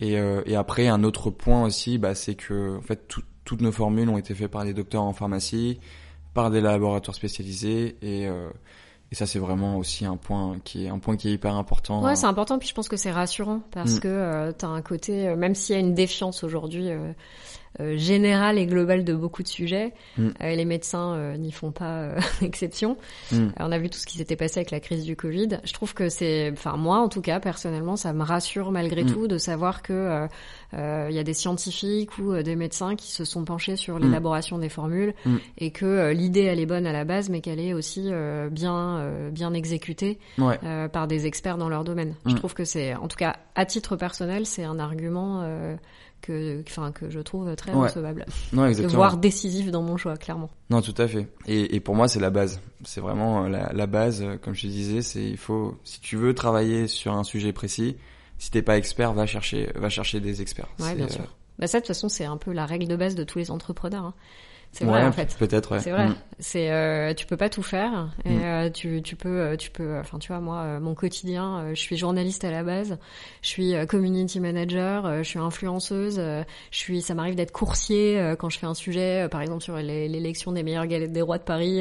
Et, euh, et après, un autre point aussi, bah, c'est que en fait, toutes nos formules ont été faites par des docteurs en pharmacie, par des laboratoires spécialisés, et, euh, et ça, c'est vraiment aussi un point qui est un point qui est hyper important. Ouais, c'est important. Puis je pense que c'est rassurant parce mm. que euh, tu as un côté, même s'il y a une défiance aujourd'hui euh, générale et globale de beaucoup de sujets. Mm. Euh, les médecins euh, n'y font pas exception. Mm. on a vu tout ce qui s'était passé avec la crise du Covid. Je trouve que c'est, enfin moi en tout cas personnellement, ça me rassure malgré mm. tout de savoir que il y a des scientifiques ou des médecins qui se sont penchés sur l'élaboration des formules et que l'idée elle est bonne à la base, mais qu'elle est aussi bien bien exécutée par des experts dans leur domaine. Je trouve que c'est, en tout cas à titre personnel, c'est un argument que, enfin, que je trouve très recevable. Non, exactement. Voire décisif dans mon choix, clairement. Non, tout à fait. Et, et pour moi, c'est la base. C'est vraiment euh, la, la, base, euh, comme je te disais, c'est il faut, si tu veux travailler sur un sujet précis, si t'es pas expert, va chercher, va chercher des experts. Ouais, bien sûr. Euh, bah ça, de toute façon, c'est un peu la règle de base de tous les entrepreneurs. Hein. C'est vrai en fait. Peut-être, ouais. C'est vrai. Mm. C'est euh, tu peux pas tout faire. Et, mm. euh, tu tu peux euh, tu peux. Enfin tu vois moi euh, mon quotidien. je suis journaliste à la base. Je suis community manager. je suis influenceuse. je suis. Ça m'arrive d'être coursier quand je fais un sujet, par exemple sur l'élection des meilleures galettes des rois de Paris,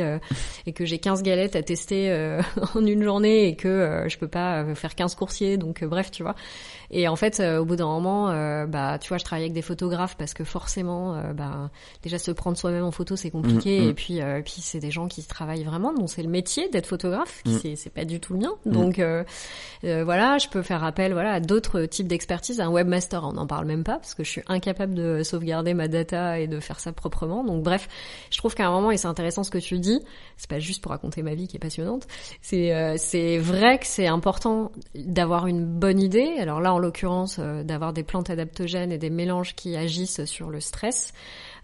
et que j'ai 15 galettes à tester en une journée et que je peux pas faire 15 coursiers. Donc bref tu vois. Et en fait, au bout d'un moment, bah, tu vois, je travaille avec des photographes parce que forcément, bah, déjà se prendre soi-même en photo, c'est compliqué. Mm, mm. Et puis, euh, puis c'est des gens qui travaillent vraiment, donc c'est le métier d'être photographe, qui mm. c'est pas du tout le mien. Donc euh, euh, voilà, je peux faire appel voilà à d'autres types d'expertise. Un webmaster, on n'en parle même pas parce que je suis incapable de sauvegarder ma data et de faire ça proprement. Donc bref, je trouve qu'à un moment et c'est intéressant ce que tu dis. C'est pas juste pour raconter ma vie qui est passionnante. C'est c'est vrai que c'est important d'avoir une bonne idée. Alors là, en l'occurrence, d'avoir des plantes adaptogènes et des mélanges qui agissent sur le stress.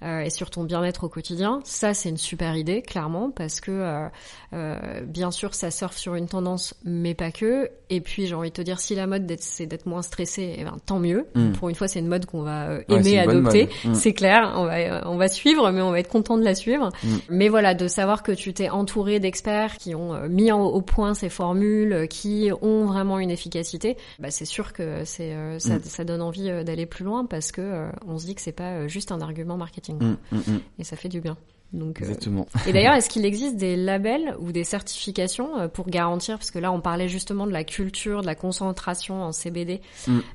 Euh, et sur ton bien-être au quotidien. Ça, c'est une super idée, clairement, parce que euh, euh, bien sûr, ça surfe sur une tendance, mais pas que. Et puis, j'ai envie de te dire, si la mode c'est d'être moins stressé, eh ben tant mieux. Mm. Pour une fois, c'est une mode qu'on va aimer adopter. Mm. C'est clair, on va on va suivre, mais on va être content de la suivre. Mm. Mais voilà, de savoir que tu t'es entouré d'experts qui ont mis au point ces formules, qui ont vraiment une efficacité, bah, c'est sûr que c'est ça, ça, donne envie d'aller plus loin parce que on se dit que c'est pas juste un argument marketing. Mm, mm, mm. Et ça fait du bien. Donc, euh, Exactement. Et d'ailleurs, est-ce qu'il existe des labels ou des certifications euh, pour garantir, parce que là, on parlait justement de la culture, de la concentration en CBD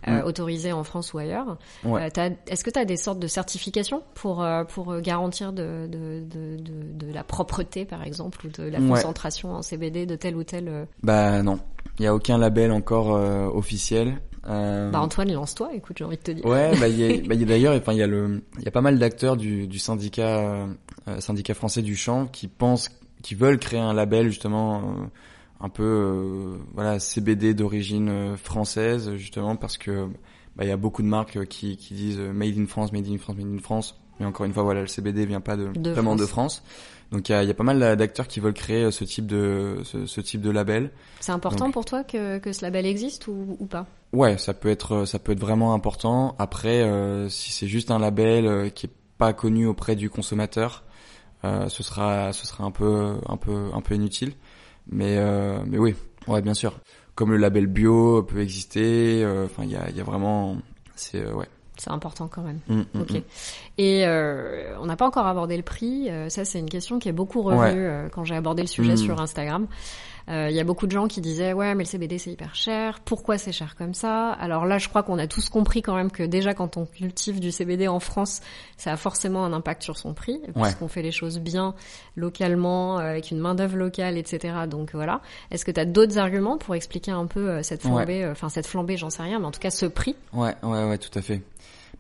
euh, autorisée en France ou ailleurs. Ouais. est-ce que tu as des sortes de certifications pour pour garantir de de, de, de, de la propreté, par exemple, ou de la concentration en CBD de tel ou tel Bah non, il n'y a aucun label encore officiel. Euh... Bah Antoine, lance-toi, écoute, j'ai envie de te dire. Ouais, bah il y a, bah, y a d'ailleurs, enfin il y a le, il y a pas mal d'acteurs du, du syndicat, euh, syndicat français du chant qui pensent, qui veulent créer un label justement euh, un peu, euh, voilà, CBD d'origine euh, française justement parce que bah il y a beaucoup de marques qui, qui disent Made in France, Made in France, Made in France. Mais encore une fois, voilà, le CBD vient pas de, vraiment de France. Donc il y a, y a, pas mal d'acteurs qui veulent créer ce type de ce, ce type de label. C'est important pour toi que, que ce label existe ou, ou pas? Ouais, ça peut être ça peut être vraiment important. Après, euh, si c'est juste un label euh, qui est pas connu auprès du consommateur, euh, ce sera ce sera un peu un peu un peu inutile. Mais euh, mais oui, ouais, bien sûr. Comme le label bio peut exister. Euh, enfin, il y a il y a vraiment c'est ouais c'est important quand même. Mm, mm, ok. Mm. Et euh, on n'a pas encore abordé le prix. Euh, ça, c'est une question qui est beaucoup revenue euh, quand j'ai abordé le sujet sur Instagram. Il y a beaucoup de gens qui disaient ouais, mais le CBD c'est hyper cher. Pourquoi c'est cher comme ça? Alors là, je crois qu'on a tous compris quand même que déjà quand on cultive du CBD en France, ça a forcément un impact sur son prix parce qu'on fait les choses bien localement avec une main d'œuvre locale, etc. Donc voilà. Est-ce que tu as d'autres arguments pour expliquer un peu cette flambée, enfin cette flambée, j'en sais rien, mais en tout cas ce prix? Ouais, ouais, ouais, tout à fait.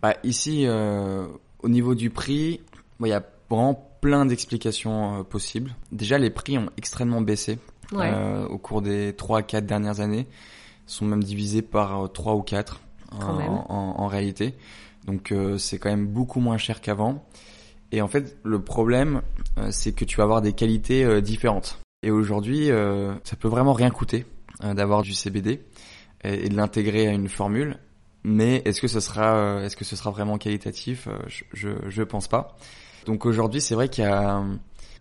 Bah, ici, euh, au niveau du prix, il y a vraiment plein d'explications possibles. Déjà, les prix ont extrêmement baissé au cours des 3-4 dernières années. Sont même divisés par 3 ou 4 en, en, réalité. Donc c'est quand même beaucoup moins cher qu'avant. Et en fait, le problème, c'est que tu vas avoir des qualités différentes. Et aujourd'hui, ça peut vraiment rien coûter d'avoir du CBD et, de l'intégrer à une formule. Mais est-ce que ce sera, euh, est-ce que ce sera vraiment qualitatif? Euh, je, je, je pense pas. Donc aujourd'hui, c'est vrai qu'il y a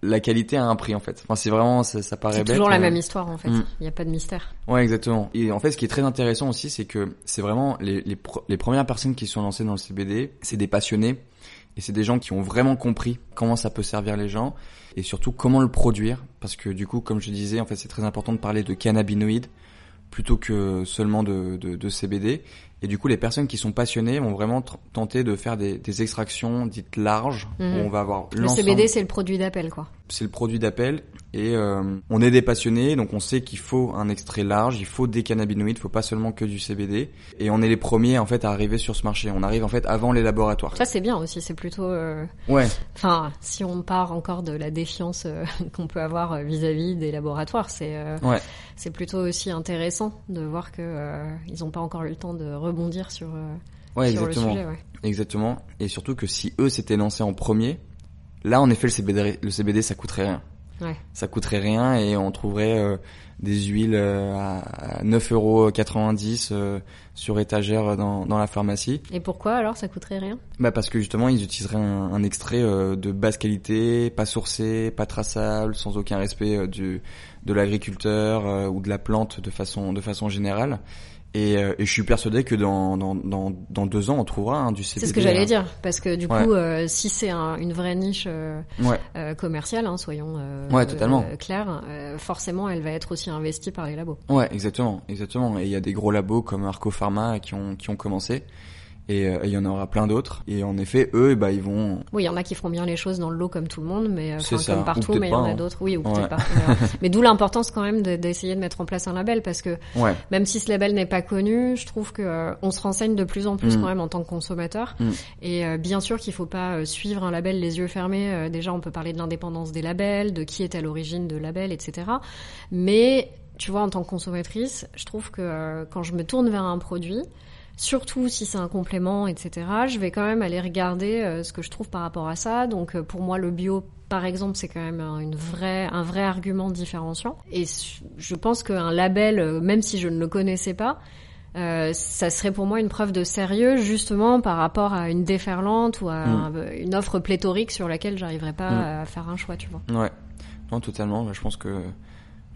la qualité a un prix en fait. Enfin, c'est vraiment ça, ça paraît C'est toujours la même histoire en fait. Mm. Il n'y a pas de mystère. Ouais, exactement. Et en fait, ce qui est très intéressant aussi, c'est que c'est vraiment les, les, les, premières personnes qui sont lancées dans le CBD, c'est des passionnés et c'est des gens qui ont vraiment compris comment ça peut servir les gens et surtout comment le produire parce que du coup, comme je disais, en fait, c'est très important de parler de cannabinoïdes plutôt que seulement de, de, de, CBD. Et du coup, les personnes qui sont passionnées vont vraiment tenter de faire des, des extractions dites larges, où mhm. on va avoir Le CBD, c'est le produit d'appel, quoi. C'est le produit d'appel. Et euh, on est des passionnés, donc on sait qu'il faut un extrait large, il faut des cannabinoïdes, il faut pas seulement que du CBD. Et on est les premiers en fait à arriver sur ce marché. On arrive en fait avant les laboratoires. Ça c'est bien aussi, c'est plutôt. Euh... Ouais. Enfin, si on part encore de la défiance euh, qu'on peut avoir vis-à-vis des laboratoires, c'est. ouais. C'est plutôt aussi intéressant de voir que ils n'ont pas encore eu le temps de rebondir sur. ouais, exactement. Le sujet, ouais. Exactement. Et surtout que si eux s'étaient lancés en premier, là en effet le CBD, le CBD ça coûterait rien. Ouais. Ça coûterait rien et on trouverait euh, des huiles euh, à 9,90 euros euh, sur étagère dans, dans la pharmacie. Et pourquoi alors ça coûterait rien? Bah parce que justement ils utiliseraient un, un extrait de basse qualité, pas sourcé, pas traçable, sans aucun respect du de l'agriculteur ou de la plante de façon de façon générale. Et, euh, et, je suis persuadé que dans, dans, dans, dans deux ans, on trouvera hein, du CBD. C'est ce que j'allais hein. dire, parce que du coup, euh, si c'est un, une vraie niche euh, euh commerciale, hein, soyons ouais, totalement. clairs, forcément, elle va être aussi investie par les labos. Ouais, exactement, exactement. Et il y a des gros labos comme Arco Pharma qui ont, qui ont commencé et euh, il y en aura plein d'autres. Et en effet, eux, bah, ils vont. Oui, il y en a qui feront bien les choses dans le lot comme tout le monde, mais enfin, comme partout, mais il y en a hein. d'autres. Oui, ou peut-être pas. mais d'où l'importance quand même d'essayer de, mettre en place un label, parce que même si ce label n'est pas connu, je trouve que euh, on se renseigne de plus en plus mm. quand même en tant que consommateur. Mm. Et euh, bien sûr qu'il faut pas suivre un label les yeux fermés. déjà, on peut parler de l'indépendance des labels, de qui est à l'origine de label, etc. Mais tu vois, en tant que consommatrice, je trouve que quand je me tourne vers un produit, Surtout si c'est un complément, etc. Je vais quand même aller regarder euh, ce que je trouve par rapport à ça. Donc euh, pour moi, le bio, par exemple, c'est quand même un, une vraie, un vrai argument différenciant. Et je pense qu'un label, euh, même si je ne le connaissais pas, ça serait pour moi une preuve de sérieux justement par rapport à une déferlante ou à mm. une offre pléthorique sur laquelle j'arriverais pas mm. à faire un choix, tu vois. Ouais, non, totalement. Je pense que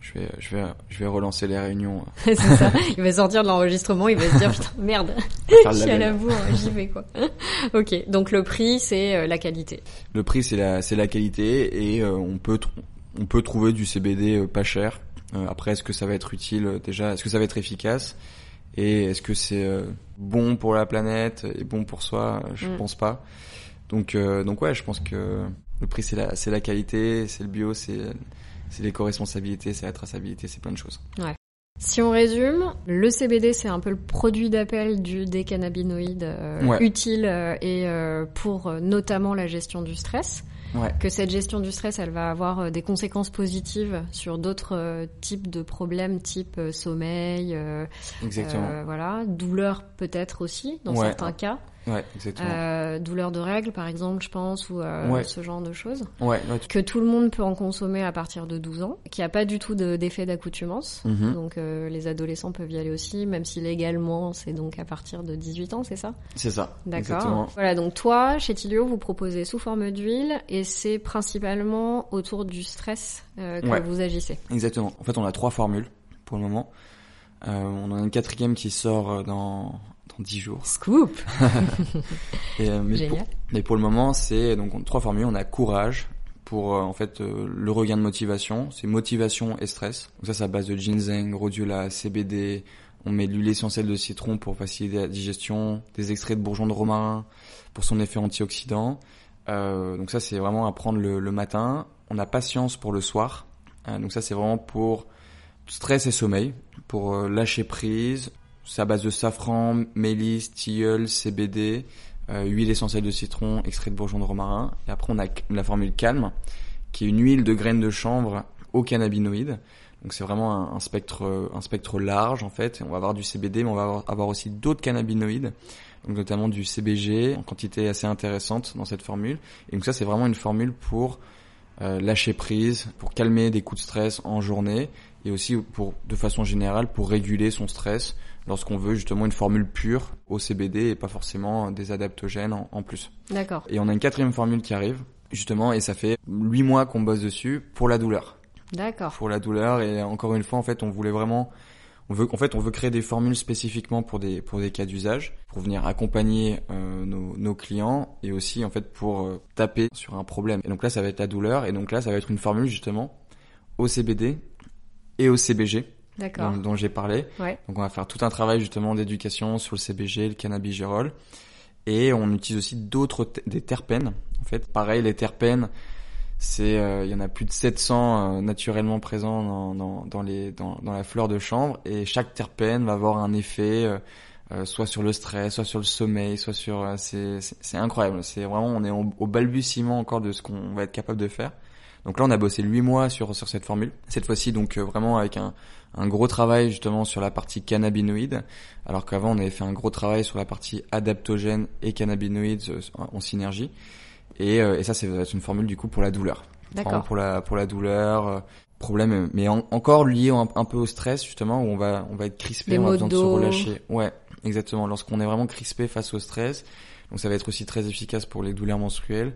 je vais, je vais, je vais relancer les réunions. c'est ça. Il va sortir de l'enregistrement, il va se dire putain merde, je suis à la bourre, j'y vais quoi. ok, donc le prix c'est euh, la qualité. Le prix c'est la, c'est la qualité et euh, on peut, on peut trouver du CBD euh, pas cher. après, est-ce que ça va être utile déjà Est-ce que ça va être efficace Et est-ce que c'est bon pour la planète et bon pour soi? Je mm. pense pas. Donc, donc ouais, je pense que le prix c'est la, c'est la qualité, c'est le bio, c'est c'est l'éco-responsabilité, c'est la traçabilité, c'est plein de choses. Ouais. Si on résume, le CBD c'est un peu le produit d'appel du décannabinoïde euh, utile euh, et euh, pour notamment la gestion du stress. Ouais. Que cette gestion du stress, elle va avoir des conséquences positives sur d'autres types de problèmes, type sommeil, Exactement. voilà, douleur peut-être aussi dans certains cas. Ouais, exactement. Euh, douleur de règles, par exemple, je pense, ou euh, ce genre de choses. Ouais, que tout le monde peut en consommer à partir de 12 ans, qui a pas du tout d'effet d'accoutumance. Mhm. Donc euh, les adolescents peuvent y aller aussi, même si légalement c'est donc à partir de 18 ans, c'est ça? C'est ça. D'accord. Voilà, donc toi, chez Tilio, vous proposez sous forme d'huile et c'est principalement autour du stress euh, que vous agissez. Exactement. En fait, on a trois formules pour le moment. Euh, on en a une quatrième qui sort dans 10 jours. Scoop et, euh, mais, pour, mais, pour, le moment, c'est donc trois formules. On a courage pour euh, en fait euh, le regain de motivation. C'est motivation et stress. Donc ça, c'est à base de ginseng, rhodiola, CBD. On met de l'huile essentielle de citron pour faciliter la digestion, des extraits de bourgeon de romarin pour son effet antioxydant. donc ça, c'est vraiment à prendre le, le, matin. On a patience pour le soir. donc ça, c'est vraiment pour stress et sommeil, pour lâcher prise, c'est à base de safran, mélisse, tilleul, CBD. huile essentielle de citron, extrait de bourgeon de romarin. Et après, on a la formule calme, qui est une huile de graines de chanvre au cannabinoïdes. Donc c'est vraiment un, spectre un spectre large en fait. On va avoir du CBD, mais on va avoir, aussi d'autres cannabinoïdes, donc notamment du CBG en quantité assez intéressante dans cette formule. Et donc ça c'est vraiment une formule pour euh, lâcher prise, pour calmer des coups de stress en journée et aussi pour de façon générale pour réguler son stress lorsqu'on veut justement une formule pure au CBD et pas forcément des adaptogènes en, en plus. D'accord. Et on a une quatrième formule qui arrive justement et ça fait huit mois qu'on bosse dessus pour la douleur. D'accord. Pour la douleur et encore une fois en fait on voulait vraiment on veut en fait on veut créer des formules spécifiquement pour des pour des cas d'usage pour venir accompagner euh, nos, nos, clients et aussi en fait pour euh, taper sur un problème. Et donc là ça va être la douleur et donc là ça va être une formule justement au CBD et au CBG. Dont, dont j'ai parlé. Ouais. Donc on va faire tout un travail justement d'éducation sur le CBG, le cannabigérol et on utilise aussi d'autres des terpènes. En fait, pareil les terpènes c'est euh, il y en a plus de 700 euh, naturellement présents dans, dans, dans les dans, dans, la fleur de chanvre et chaque terpène va avoir un effet euh, soit sur le stress, soit sur le sommeil, soit sur c'est c'est incroyable. C'est vraiment on est au, balbutiement encore de ce qu'on va être capable de faire. Donc là on a bossé 8 mois sur sur cette formule. Cette fois-ci donc vraiment avec un un gros travail justement sur la partie cannabinoïde, alors qu'avant on avait fait un gros travail sur la partie adaptogène et cannabinoïdes en synergie. Et, euh, et ça, c'est une formule du coup pour la douleur. D'accord. Pour la pour la douleur. Euh, problème, mais encore lié un, peu au stress justement où on va on va être crispé, on a besoin de se relâcher. Ouais, exactement. Lorsqu'on est vraiment crispé face au stress, donc ça va être aussi très efficace pour les douleurs menstruelles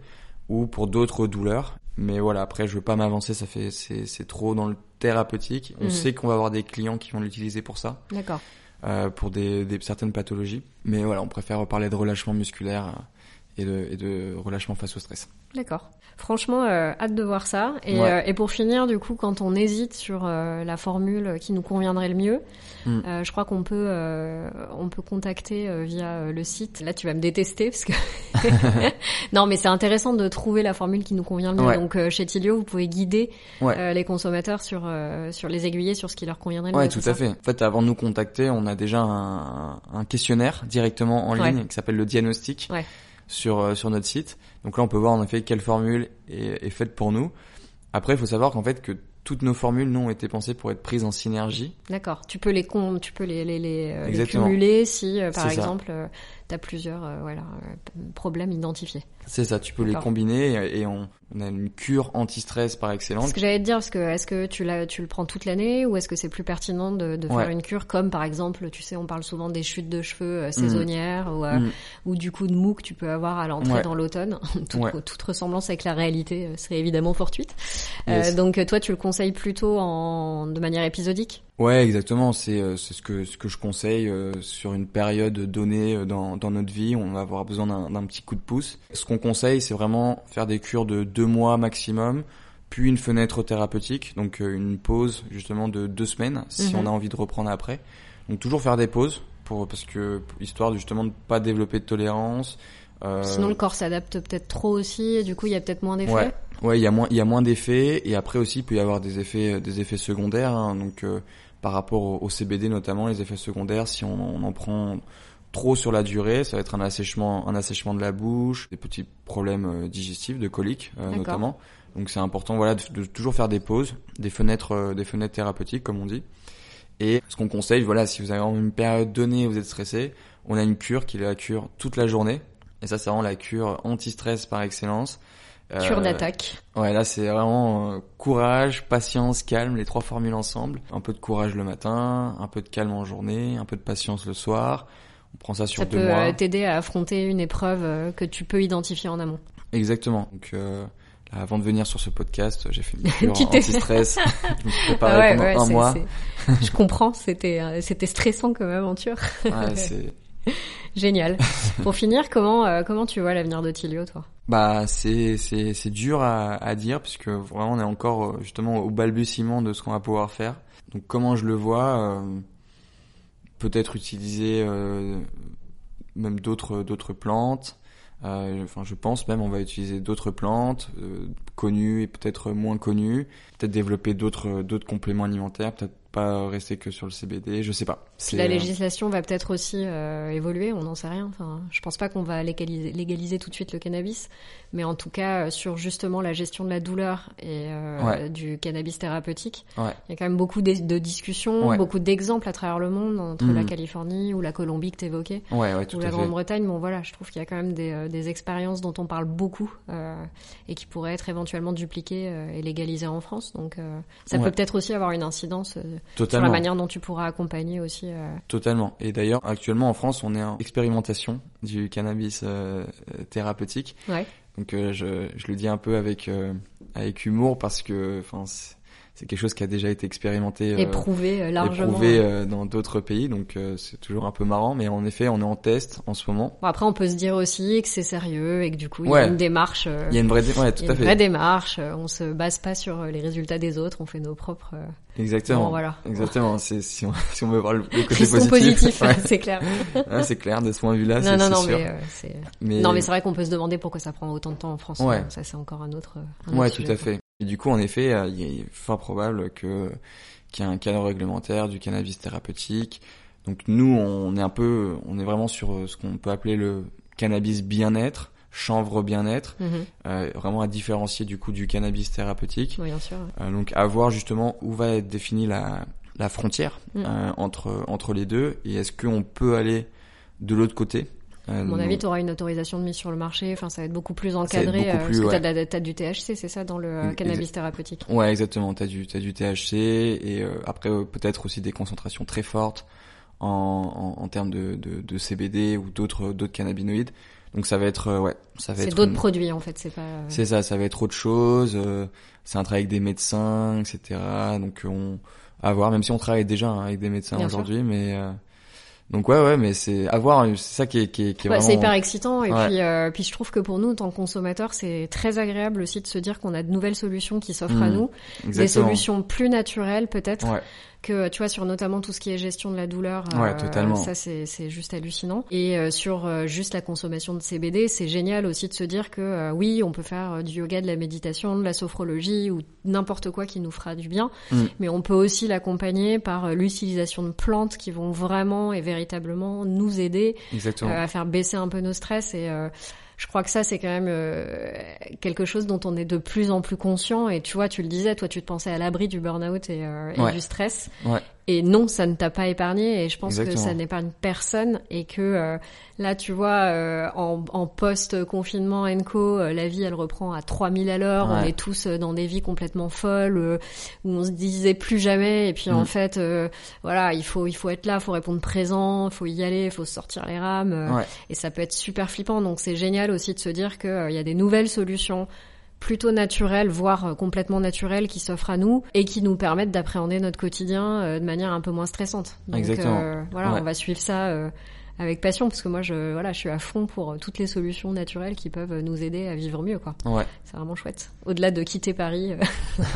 ou pour d'autres douleurs. Mais voilà, après je veux pas m'avancer, ça fait c'est c'est trop dans le thérapeutique. On mhm. sait qu'on va avoir des clients qui vont l'utiliser pour ça. D'accord. Euh, pour des, des certaines pathologies. Mais voilà, on préfère parler de relâchement musculaire. Et de, et de relâchement face au stress. D'accord. Franchement, euh, hâte de voir ça. Et, euh, et, pour finir, du coup, quand on hésite sur euh, la formule qui nous conviendrait le mieux, hmm. je crois qu'on peut, on peut contacter via le site. Là, tu vas me détester parce que non, mais c'est intéressant de trouver la formule qui nous convient le mieux. Donc, chez Tilio, vous pouvez guider les consommateurs sur sur les aiguillés sur ce qui leur conviendrait le mieux. Ouais, tout à fait. En fait, avant de nous contacter, on a déjà un, un questionnaire directement en ligne qui s'appelle le diagnostic. Ouais sur euh, sur notre site. Donc là, on peut voir en effet quelle formule est, est faite pour nous. Après, il faut savoir qu'en fait que toutes nos formules nous ont été pensées pour être prises en synergie. D'accord. Tu peux les tu peux les les, les, euh, cumuler si euh, par exemple tu as plusieurs voilà problèmes identifiés. C'est ça, tu peux les combiner et on, on a une cure anti-stress par excellence. Ce que j'allais te dire, parce que est-ce que tu, le prends toute l'année ou est-ce que c'est plus pertinent de, de faire une cure comme par exemple, tu sais, on parle souvent des chutes de cheveux euh, mm. saisonnières ou, euh, mm. ou du coup de mou que tu peux avoir à l'entrée dans l'automne. toute, toute, ressemblance avec la réalité euh, serait évidemment fortuite. donc toi, tu le conseilles plutôt en, de manière épisodique? Ouais, exactement. C'est c'est ce que ce que je conseille sur une période donnée dans dans notre vie. On va avoir besoin d'un petit coup de pouce. Ce qu'on conseille, c'est vraiment faire des cures de deux mois maximum, puis une fenêtre thérapeutique, donc euh, une pause justement de deux semaines si on mhm. a envie de reprendre après. Donc toujours faire des pauses pour parce que histoire justement de pas développer de tolérance. Euh... Sinon le corps s'adapte peut-être trop aussi et du coup il y a peut-être moins d'effets. Ouais, ouais, il y a moins il y a moins d'effets et après aussi il peut y avoir des effets des effets secondaires. Hein. donc euh, par rapport au, CBD notamment les effets secondaires si on, on en prend trop sur la durée, ça va être un assèchement, un assèchement de la bouche, des petits problèmes euh, digestifs, de coliques euh, notamment. Donc c'est important, voilà, de, toujours faire des pauses, des fenêtres, des fenêtres thérapeutiques comme on dit. Et ce qu'on conseille, voilà, si vous avez une période donnée, vous êtes stressé, on a une cure qui est la cure toute la journée. Et ça, c'est vraiment la cure anti-stress par excellence. Cure d'attaque. Ouais, là, c'est vraiment courage, patience, calme, les trois formules ensemble. Un peu de courage le matin, un peu de calme en journée, un peu de patience le soir on prend ça sur deux mois. Ça peut t'aider à affronter une épreuve euh, que tu peux identifier en amont. Exactement. Donc euh, avant de venir sur ce podcast, j'ai fait une cure anti-stress. je me suis préparé pendant un mois. je comprends, c'était euh, c'était stressant comme aventure. ouais, c'est génial. Pour finir, comment euh, comment tu vois l'avenir de Tilio, toi? Bah c'est c'est c'est dur à, à dire puisque vraiment on est encore justement au balbutiement de ce qu'on va pouvoir faire. Donc comment je le vois peut-être utiliser euh, même d'autres d'autres plantes. Euh, enfin, je pense même on va utiliser d'autres plantes euh, connues et peut-être moins connues. Peut-être développer d'autres d'autres compléments alimentaires. Peut-être pas rester que sur le CBD, je sais pas. La législation va peut-être aussi évoluer, on n'en sait rien. Enfin, je pense pas qu'on va légaliser, légaliser, tout de suite le cannabis, mais en tout cas sur justement la gestion de la douleur et du cannabis thérapeutique, il y a quand même beaucoup de, discussions, beaucoup d'exemples à travers le monde entre la mm. Californie ou la Colombie que tu évoquais, ou la Grande-Bretagne. Bon voilà, je trouve qu'il y a quand même des, des expériences dont on parle beaucoup et qui pourraient être éventuellement dupliquées et légalisées en France. Donc ça peut peut-être aussi avoir une incidence sur la manière dont tu pourras accompagner aussi. Totalement. Et d'ailleurs, actuellement en France, on est en expérimentation du cannabis euh, thérapeutique. Ouais. Donc euh, je, je, le dis un peu avec euh, avec humour parce que enfin c'est quelque chose qui a déjà été expérimenté, éprouvé euh, largement, éprouvé euh, dans d'autres pays, donc euh, c'est toujours un peu marrant. Mais en effet, on est en test en ce moment. Bon, après, on peut se dire aussi que c'est sérieux et que du coup, il y a une démarche. Il y a une vraie, ouais, tout à fait. vraie démarche. On se base pas sur les résultats des autres, on fait nos propres. Exactement. voilà. Exactement. C'est si on si on veut voir le, côté positif. positif c'est clair. c'est clair de ce point de vue-là. Non, non, non, mais, mais, non, mais c'est vrai qu'on peut se demander pourquoi ça prend autant de temps en France. Ouais. Ça, c'est encore un autre. Un ouais, tout à fait. Et du coup, en effet, euh, il est fort probable que qu'il y ait un cadre réglementaire du cannabis thérapeutique. Donc nous, on est un peu, on est vraiment sur euh, ce qu'on peut appeler le cannabis bien-être, chanvre bien-être, mhm. euh, vraiment à différencier du coup du cannabis thérapeutique. Oui, bien sûr. donc à voir justement où va être définie la, la frontière mhm. entre entre les deux et est-ce qu'on peut aller de l'autre côté à mon avis, tu auras une autorisation de mise sur le marché. Enfin, ça va être beaucoup plus encadré. Beaucoup plus, parce que tu as, du THC, c'est ça, dans le euh, cannabis thérapeutique Ouais, exactement. Tu as, du, as du THC et euh, après, euh, peut-être aussi des concentrations très fortes en, en, en termes de, de, de, CBD ou d'autres d'autres cannabinoïdes. Donc ça va être ouais, ça va être. C'est d'autres produits en fait, c'est pas. C'est ça, ça va être autre chose. c'est un travail avec des médecins, etc. Donc on à voir, même si on travaille déjà hein, avec des médecins aujourd'hui, mais donc ouais ouais mais c'est avoir c'est ça qui est qui est, qui est c'est hyper excitant et puis euh, puis je trouve que pour nous en tant que consommateurs c'est très agréable aussi de se dire qu'on a de nouvelles solutions qui s'offrent à mmh. nous des solutions plus naturelles peut-être. Ouais que tu vois sur notamment tout ce qui est gestion de la douleur ouais, euh, totalement. ça c'est c'est juste hallucinant et euh, sur euh, juste la consommation de CBD c'est génial aussi de se dire que oui on peut faire du yoga de la méditation de la sophrologie ou n'importe quoi qui nous fera du bien mm. mais on peut aussi l'accompagner par l'utilisation de plantes qui vont vraiment et véritablement nous aider à faire baisser un peu nos stress et je crois que ça c'est quand même euh, quelque chose dont on est de plus en plus conscient et tu vois tu le disais toi tu te pensais à l'abri du burn-out et, euh, du stress ouais. Et non, ça ne t'a pas épargné et je pense que ça n'épargne personne et que euh, là, tu vois, euh, en, en post-confinement Enco, euh, la vie, elle reprend à 3000 à l'heure. On est tous dans des vies complètement folles où on se disait plus jamais. Et puis en mm. fait, voilà, il faut il faut être là, faut répondre présent, faut y aller, faut sortir les rames. Et ça peut être super flippant. Donc c'est génial aussi de se dire qu'il y a des nouvelles solutions plutôt naturelles, voire euh, complètement naturelles, qui s'offrent à nous et qui nous permettent d'appréhender notre quotidien euh, de manière un peu moins stressante. Donc, Exactement. Euh, voilà, on va suivre ça avec passion parce que moi je voilà je suis à fond pour toutes les solutions naturelles qui peuvent nous aider à vivre mieux quoi. Ouais. C'est vraiment chouette. Au-delà de quitter Paris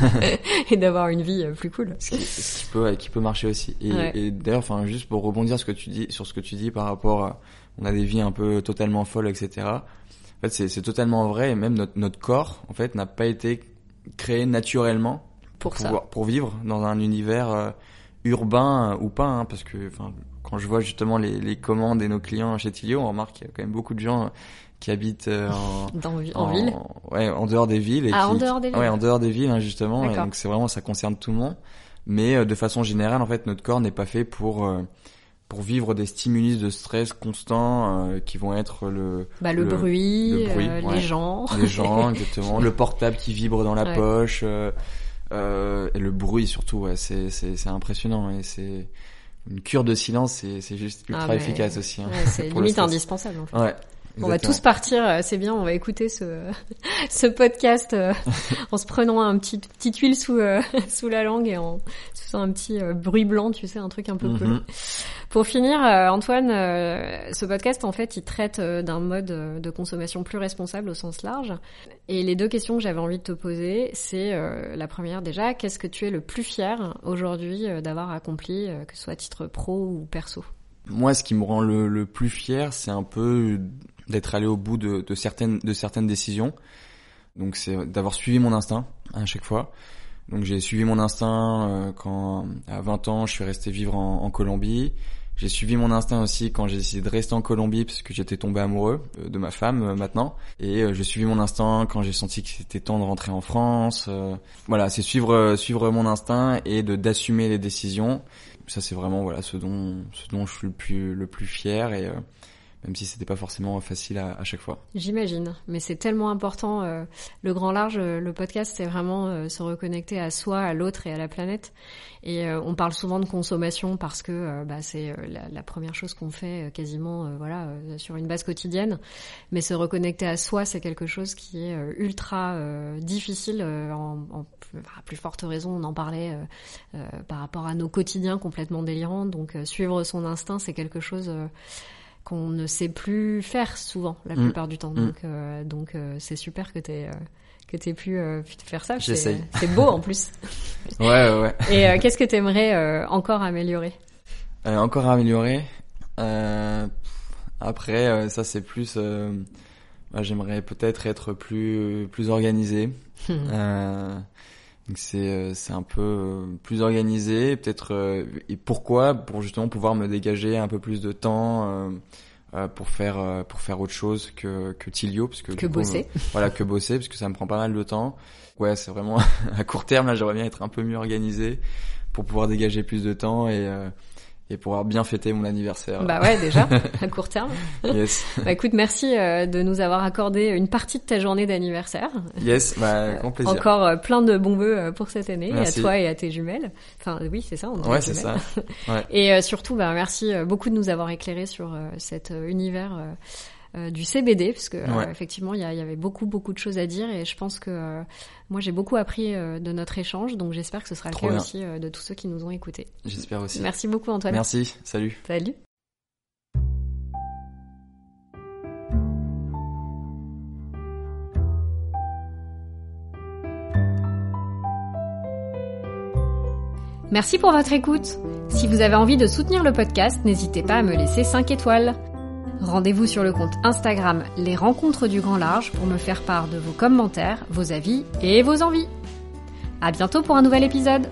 et d'avoir une vie plus cool. Ce qui, peut qui peut marcher aussi. Et, et d'ailleurs enfin juste pour rebondir ce que tu dis sur ce que tu dis par rapport à on a des vies un peu totalement folles etc. En fait, c'est totalement vrai. Et même notre, notre corps, en fait, n'a pas été créé naturellement pour, ça. pour vivre dans un univers euh, urbain euh, ou pas. Hein, parce que, enfin, quand je vois justement les, les commandes et nos clients chez Tilio, on remarque qu'il y a quand même beaucoup de gens euh, qui habitent en, Dans, en, ville. Ouais, en dehors des villes. Et ah, en dehors des villes. Ouais, en dehors des villes, hein, justement. Et donc c'est vraiment, ça concerne tout le monde. Mais de façon générale, en fait, notre corps n'est pas fait pour pour vivre des stimuli de stress constants euh, qui vont être le bah, le, bruit, euh, les gens. Les gens exactement. Le portable qui vibre dans la poche euh, euh, et le bruit surtout ouais c'est c'est c'est impressionnant et c'est une cure de silence c'est c'est juste ah, ultra efficace aussi hein, c'est limite indispensable en fait. Ouais on va tous partir, c'est bien, on va écouter ce, ce podcast en se prenant un petit petite huile sous sous la langue et en faisant un petit bruit blanc, tu sais, un truc un peu mm cool. Pour finir, euh, Antoine, euh, ce podcast, en fait, il traite euh, d'un mode de consommation plus responsable au sens large. Et les deux questions que j'avais envie de te poser, c'est la première déjà, qu'est-ce que tu es le plus fier aujourd'hui d'avoir accompli, que ce soit à titre pro ou perso? Moi, ce qui me rend le, plus fier, c'est un peu d'être allé au bout de, certaines, de certaines décisions. Donc, c'est d'avoir suivi mon instinct à chaque fois. Donc j'ai suivi mon instinct quand à 20 ans je suis resté vivre en, en Colombie. J'ai suivi mon instinct aussi quand j'ai décidé de rester en Colombie parce que j'étais tombé amoureux euh, de ma femme euh, maintenant. Et euh, j'ai suivi mon instinct quand j'ai senti que c'était temps de rentrer en France. Voilà, c'est suivre suivre mon instinct et de d'assumer les décisions. Ça c'est vraiment voilà ce dont ce dont je suis le plus le plus fier et même si c'était pas forcément facile à, chaque fois. J'imagine, mais c'est tellement important. Euh, le grand large, euh, le podcast, c'est vraiment euh, se reconnecter à soi, à l'autre et à la planète. Et on parle souvent de consommation parce que bah, c'est la, première chose qu'on fait quasiment, voilà, sur une base quotidienne. Mais se reconnecter à soi, c'est quelque chose qui est ultra difficile. En, en, à plus forte raison, on en parlait par rapport à nos quotidiens complètement délirants. Donc suivre son instinct, c'est quelque chose qu'on ne sait plus faire souvent la mm. plupart du temps. Mm. Donc, euh, donc euh, c'est super que tu aies, euh, que aies pu faire ça. C'est beau en plus. ouais, ouais. Et qu'est-ce que tu aimerais encore améliorer? Encore améliorer Après, ça c'est plus... Bah, j'aimerais peut-être être plus, plus organisé. Donc c'est euh, c'est un peu euh, plus organisé, peut-être euh, et pourquoi? Pour justement pouvoir me dégager un peu plus de temps pour faire pour faire autre chose que que Tilio parce que que bosser. voilà, que bosser parce que ça me prend pas mal de temps. Ouais, c'est vraiment à court terme là, j'aimerais bien être un peu mieux organisé pour pouvoir dégager plus de temps et et pouvoir bien fêter mon anniversaire. Bah ouais, déjà, à court terme. Yes. bah écoute, merci euh, de nous avoir accordé une partie de ta journée d'anniversaire. Yes, bah grand plaisir. Encore euh, plein de bons vœux euh, pour cette année, à toi et à tes jumelles. Enfin oui, c'est ça. On ouais, c'est ça. Ouais. Et surtout, bah merci beaucoup de nous avoir éclairé sur cet univers euh, du CBD, parce que euh, effectivement il y, avait beaucoup beaucoup de choses à dire et je pense que euh, moi j'ai beaucoup appris de notre échange, donc j'espère que ce sera le cas aussi de tous ceux qui nous ont écoutés. J'espère aussi. Merci beaucoup Antoine. Merci, salut. Salut. Merci pour votre écoute. Si vous avez envie de soutenir le podcast, n'hésitez pas à me laisser 5 étoiles. Rendez-vous sur le compte Instagram Les Rencontres du Grand Large pour me faire part de vos commentaires, vos avis et vos envies. À bientôt pour un nouvel épisode!